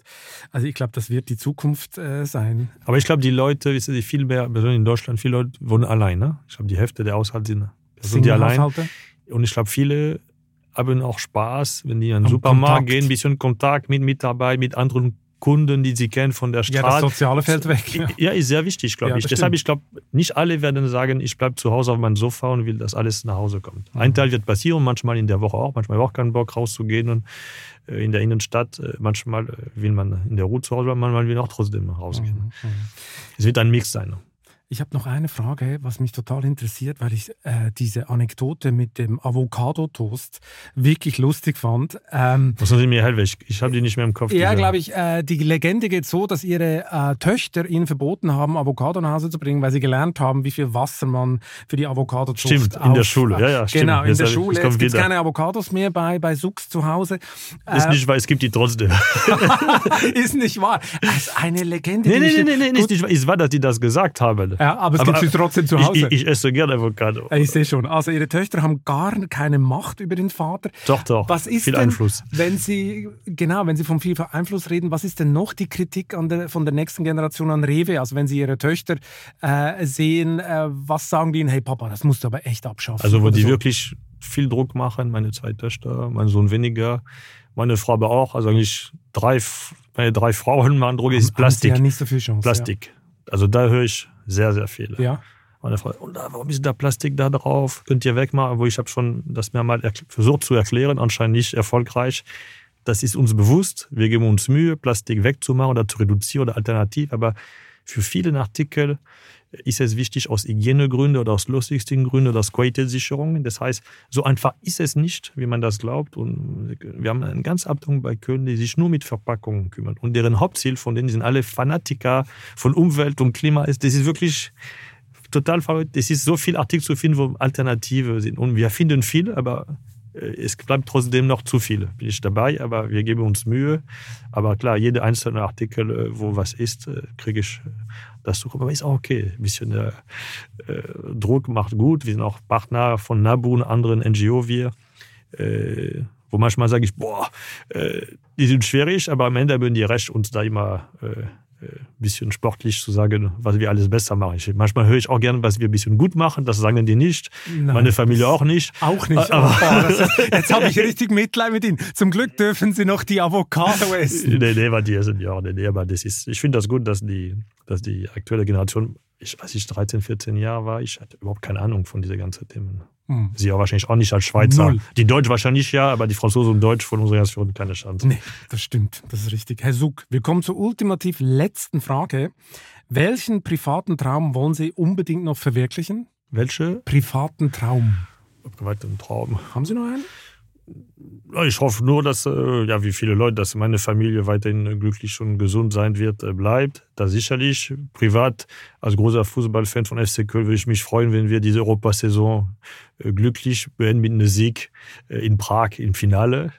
Also ich glaube, das wird die Zukunft äh, sein. Aber ich glaube, die Leute, wissen Sie, viel mehr, besonders in Deutschland, viele Leute wohnen allein. Ne? Ich glaube, die Hälfte der Haushalte sind Personen, die allein. Und ich glaube, viele haben auch Spaß, wenn die in Am Supermarkt Kontakt. gehen, ein bisschen Kontakt mit Mitarbeitern, mit anderen Kunden, die sie kennen von der Ja, das Straße. Soziale fällt weg. Ja. Ja, ist sehr wichtig, glaube Ja, ich. Deshalb, ich glaube, nicht alle werden sagen, ich bleibe zu Hause auf meinem Sofa und will, dass alles nach Hause kommt. Mhm. Ein Teil wird passieren, manchmal in der Woche auch. Manchmal auch keinen Bock rauszugehen und äh, in der Innenstadt. Äh, Manchmal äh, will man in der Ruhe zu Hause bleiben, manchmal will man auch trotzdem rausgehen. Mhm. Es wird ein Mix sein. Ich habe noch eine Frage, was mich total interessiert, weil ich äh, diese Anekdote mit dem Avocado-Toast wirklich lustig fand. Ähm, Müssen Sie mir helfen? Ich, ich habe die nicht mehr im Kopf. ja, glaube ich, äh, die Legende geht so, dass ihre äh, Töchter ihnen verboten haben, Avocado nach Hause zu bringen, weil sie gelernt haben, wie viel Wasser man für die Avocado-Toast Stimmt, in der Schule. Ja, ja, stimmt. Genau, in Jetzt, der Schule. es gibt keine Avocados mehr bei, bei Sux zu Hause. Ist Äh, nicht wahr, es gibt die trotzdem. ist nicht wahr. Das ist eine Legende. nee, die nee, nee, nee, nee, ist nicht wahr. Es war, dass die das gesagt haben. Ja, aber es gibt sie trotzdem zu Hause. Ich, ich, esse gerne Avocado. Ja, Ich sehe schon. Also Ihre Töchter haben gar keine Macht über den Vater. Doch, doch. Was ist Viel denn, Einfluss. wenn Sie genau, wenn Sie von viel Einfluss reden, was ist denn noch die Kritik an der, von der nächsten Generation an Rewe? Also wenn Sie Ihre Töchter äh, sehen, äh, was sagen die Ihnen? Hey Papa, das musst du aber echt abschaffen. Also, wo die so. wirklich viel Druck machen, meine zwei Töchter, mein Sohn weniger, meine Frau aber auch. Also eigentlich drei, meine drei Frauen machen Druck, ist Plastik. Ja nicht so viel Chance. Plastik. Also da höre ich sehr, sehr viel. Ja. Meine Frau, und da, warum ist da Plastik da drauf? Könnt ihr wegmachen? Wo ich habe schon das mir mal erkl- versucht zu erklären, anscheinend nicht erfolgreich. Das ist uns bewusst. Wir geben uns Mühe, Plastik wegzumachen oder zu reduzieren oder alternativ. Aber für viele Artikel ist es wichtig aus Hygienegründen oder aus Logistikengründen oder aus Qualitätssicherung. Das heißt, so einfach ist es nicht, wie man das glaubt. Und wir haben eine ganze Abteilung bei Köln, die sich nur mit Verpackungen kümmert. Und deren Hauptziel von denen sind alle Fanatiker von Umwelt und Klima. Das ist wirklich total verrückt. Es ist so viel Artikel zu finden, wo Alternative sind. Und wir finden viel, aber äh, es bleibt trotzdem noch zu viel. Bin ich dabei, aber wir geben uns Mühe. Aber klar, jeder einzelne Artikel, äh, wo was ist, äh, kriege ich das zu kommen. Aber ist auch okay. Ein bisschen äh, äh, Druck macht gut. Wir sind auch Partner von NABU und anderen NGO wir. Äh, wo manchmal sage ich, boah, äh, die sind schwierig, aber am Ende würden die recht, uns da immer äh, bisschen sportlich zu sagen, was wir alles besser machen. Ich, manchmal höre ich auch gerne, was wir ein bisschen gut machen. Das sagen die nicht. Nein, Meine Familie auch nicht. Auch nicht. Aber oh, ist, jetzt habe ich richtig Mitleid mit Ihnen. Zum Glück dürfen Sie noch die Avocado essen. nee, nee, aber die sind ja, nee, nee, aber das ist, ich finde das gut, dass die, dass die aktuelle Generation, ich weiß nicht, 13, 14 Jahre war, ich hatte überhaupt keine Ahnung von dieser ganzen Themen. Hm. Sie ja wahrscheinlich auch nicht als Schweizer. Null. Die Deutsch wahrscheinlich ja, aber die Franzosen und Deutsch von unserer Nation keine Chance. Nee, das stimmt. Das ist richtig. Herr Suk, wir kommen zur ultimativ letzten Frage. Welchen privaten Traum wollen Sie unbedingt noch verwirklichen? Welche? Privaten Traum. Privaten Traum. Haben Sie noch einen? Ich hoffe nur, dass, äh, ja, wie viele Leute, dass meine Familie weiterhin glücklich und gesund sein wird, äh, bleibt. Da sicherlich. Privat, als großer Fußballfan von FC Köln, würde ich mich freuen, wenn wir diese Europasaison äh, glücklich beenden mit einem Sieg in Prag im Finale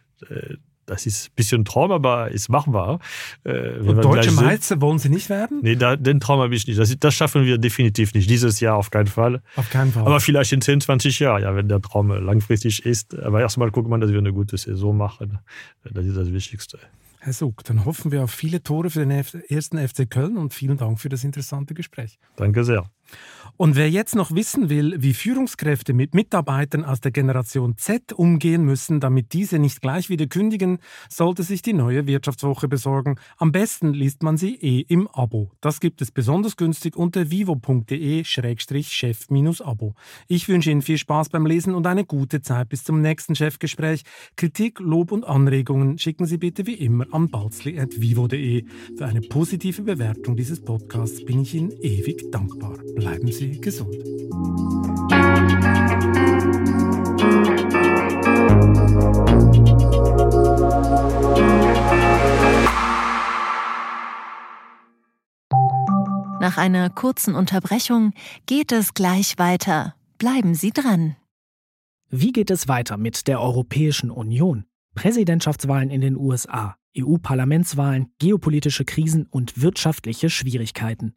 das ist ein bisschen ein Traum, aber ist machbar. Äh, Und deutsche Meister wollen Sie nicht werden? Nee, da, den Traum habe ich nicht. Das, das, schaffen wir definitiv nicht. Dieses Jahr auf keinen Fall. Auf keinen Fall. Aber vielleicht in 10, 20 Jahren, ja, wenn der Traum langfristig ist. Aber erstmal gucken wir, dass wir eine gute Saison machen. Das ist das Wichtigste. Herr Sug, dann hoffen wir auf viele Tore für den ersten FC Köln und vielen Dank für das interessante Gespräch. Danke sehr. Und wer jetzt noch wissen will, wie Führungskräfte mit Mitarbeitern aus der Generation Z umgehen müssen, damit diese nicht gleich wieder kündigen, sollte sich die neue Wirtschaftswoche besorgen. Am besten liest man sie eh im Abo. Das gibt es besonders günstig unter vivo.de-chef-abo. Ich wünsche Ihnen viel Spaß beim Lesen und eine gute Zeit bis zum nächsten Chefgespräch. Kritik, Lob und Anregungen schicken Sie bitte wie immer an balzli.vivo.de. Für eine positive Bewertung dieses Podcasts bin ich Ihnen ewig dankbar. Bleiben Sie gesund. Nach einer kurzen Unterbrechung geht es gleich weiter. Bleiben Sie dran. Wie geht es weiter mit der Europäischen Union? Präsidentschaftswahlen in den USA, EU-Parlamentswahlen, geopolitische Krisen und wirtschaftliche Schwierigkeiten.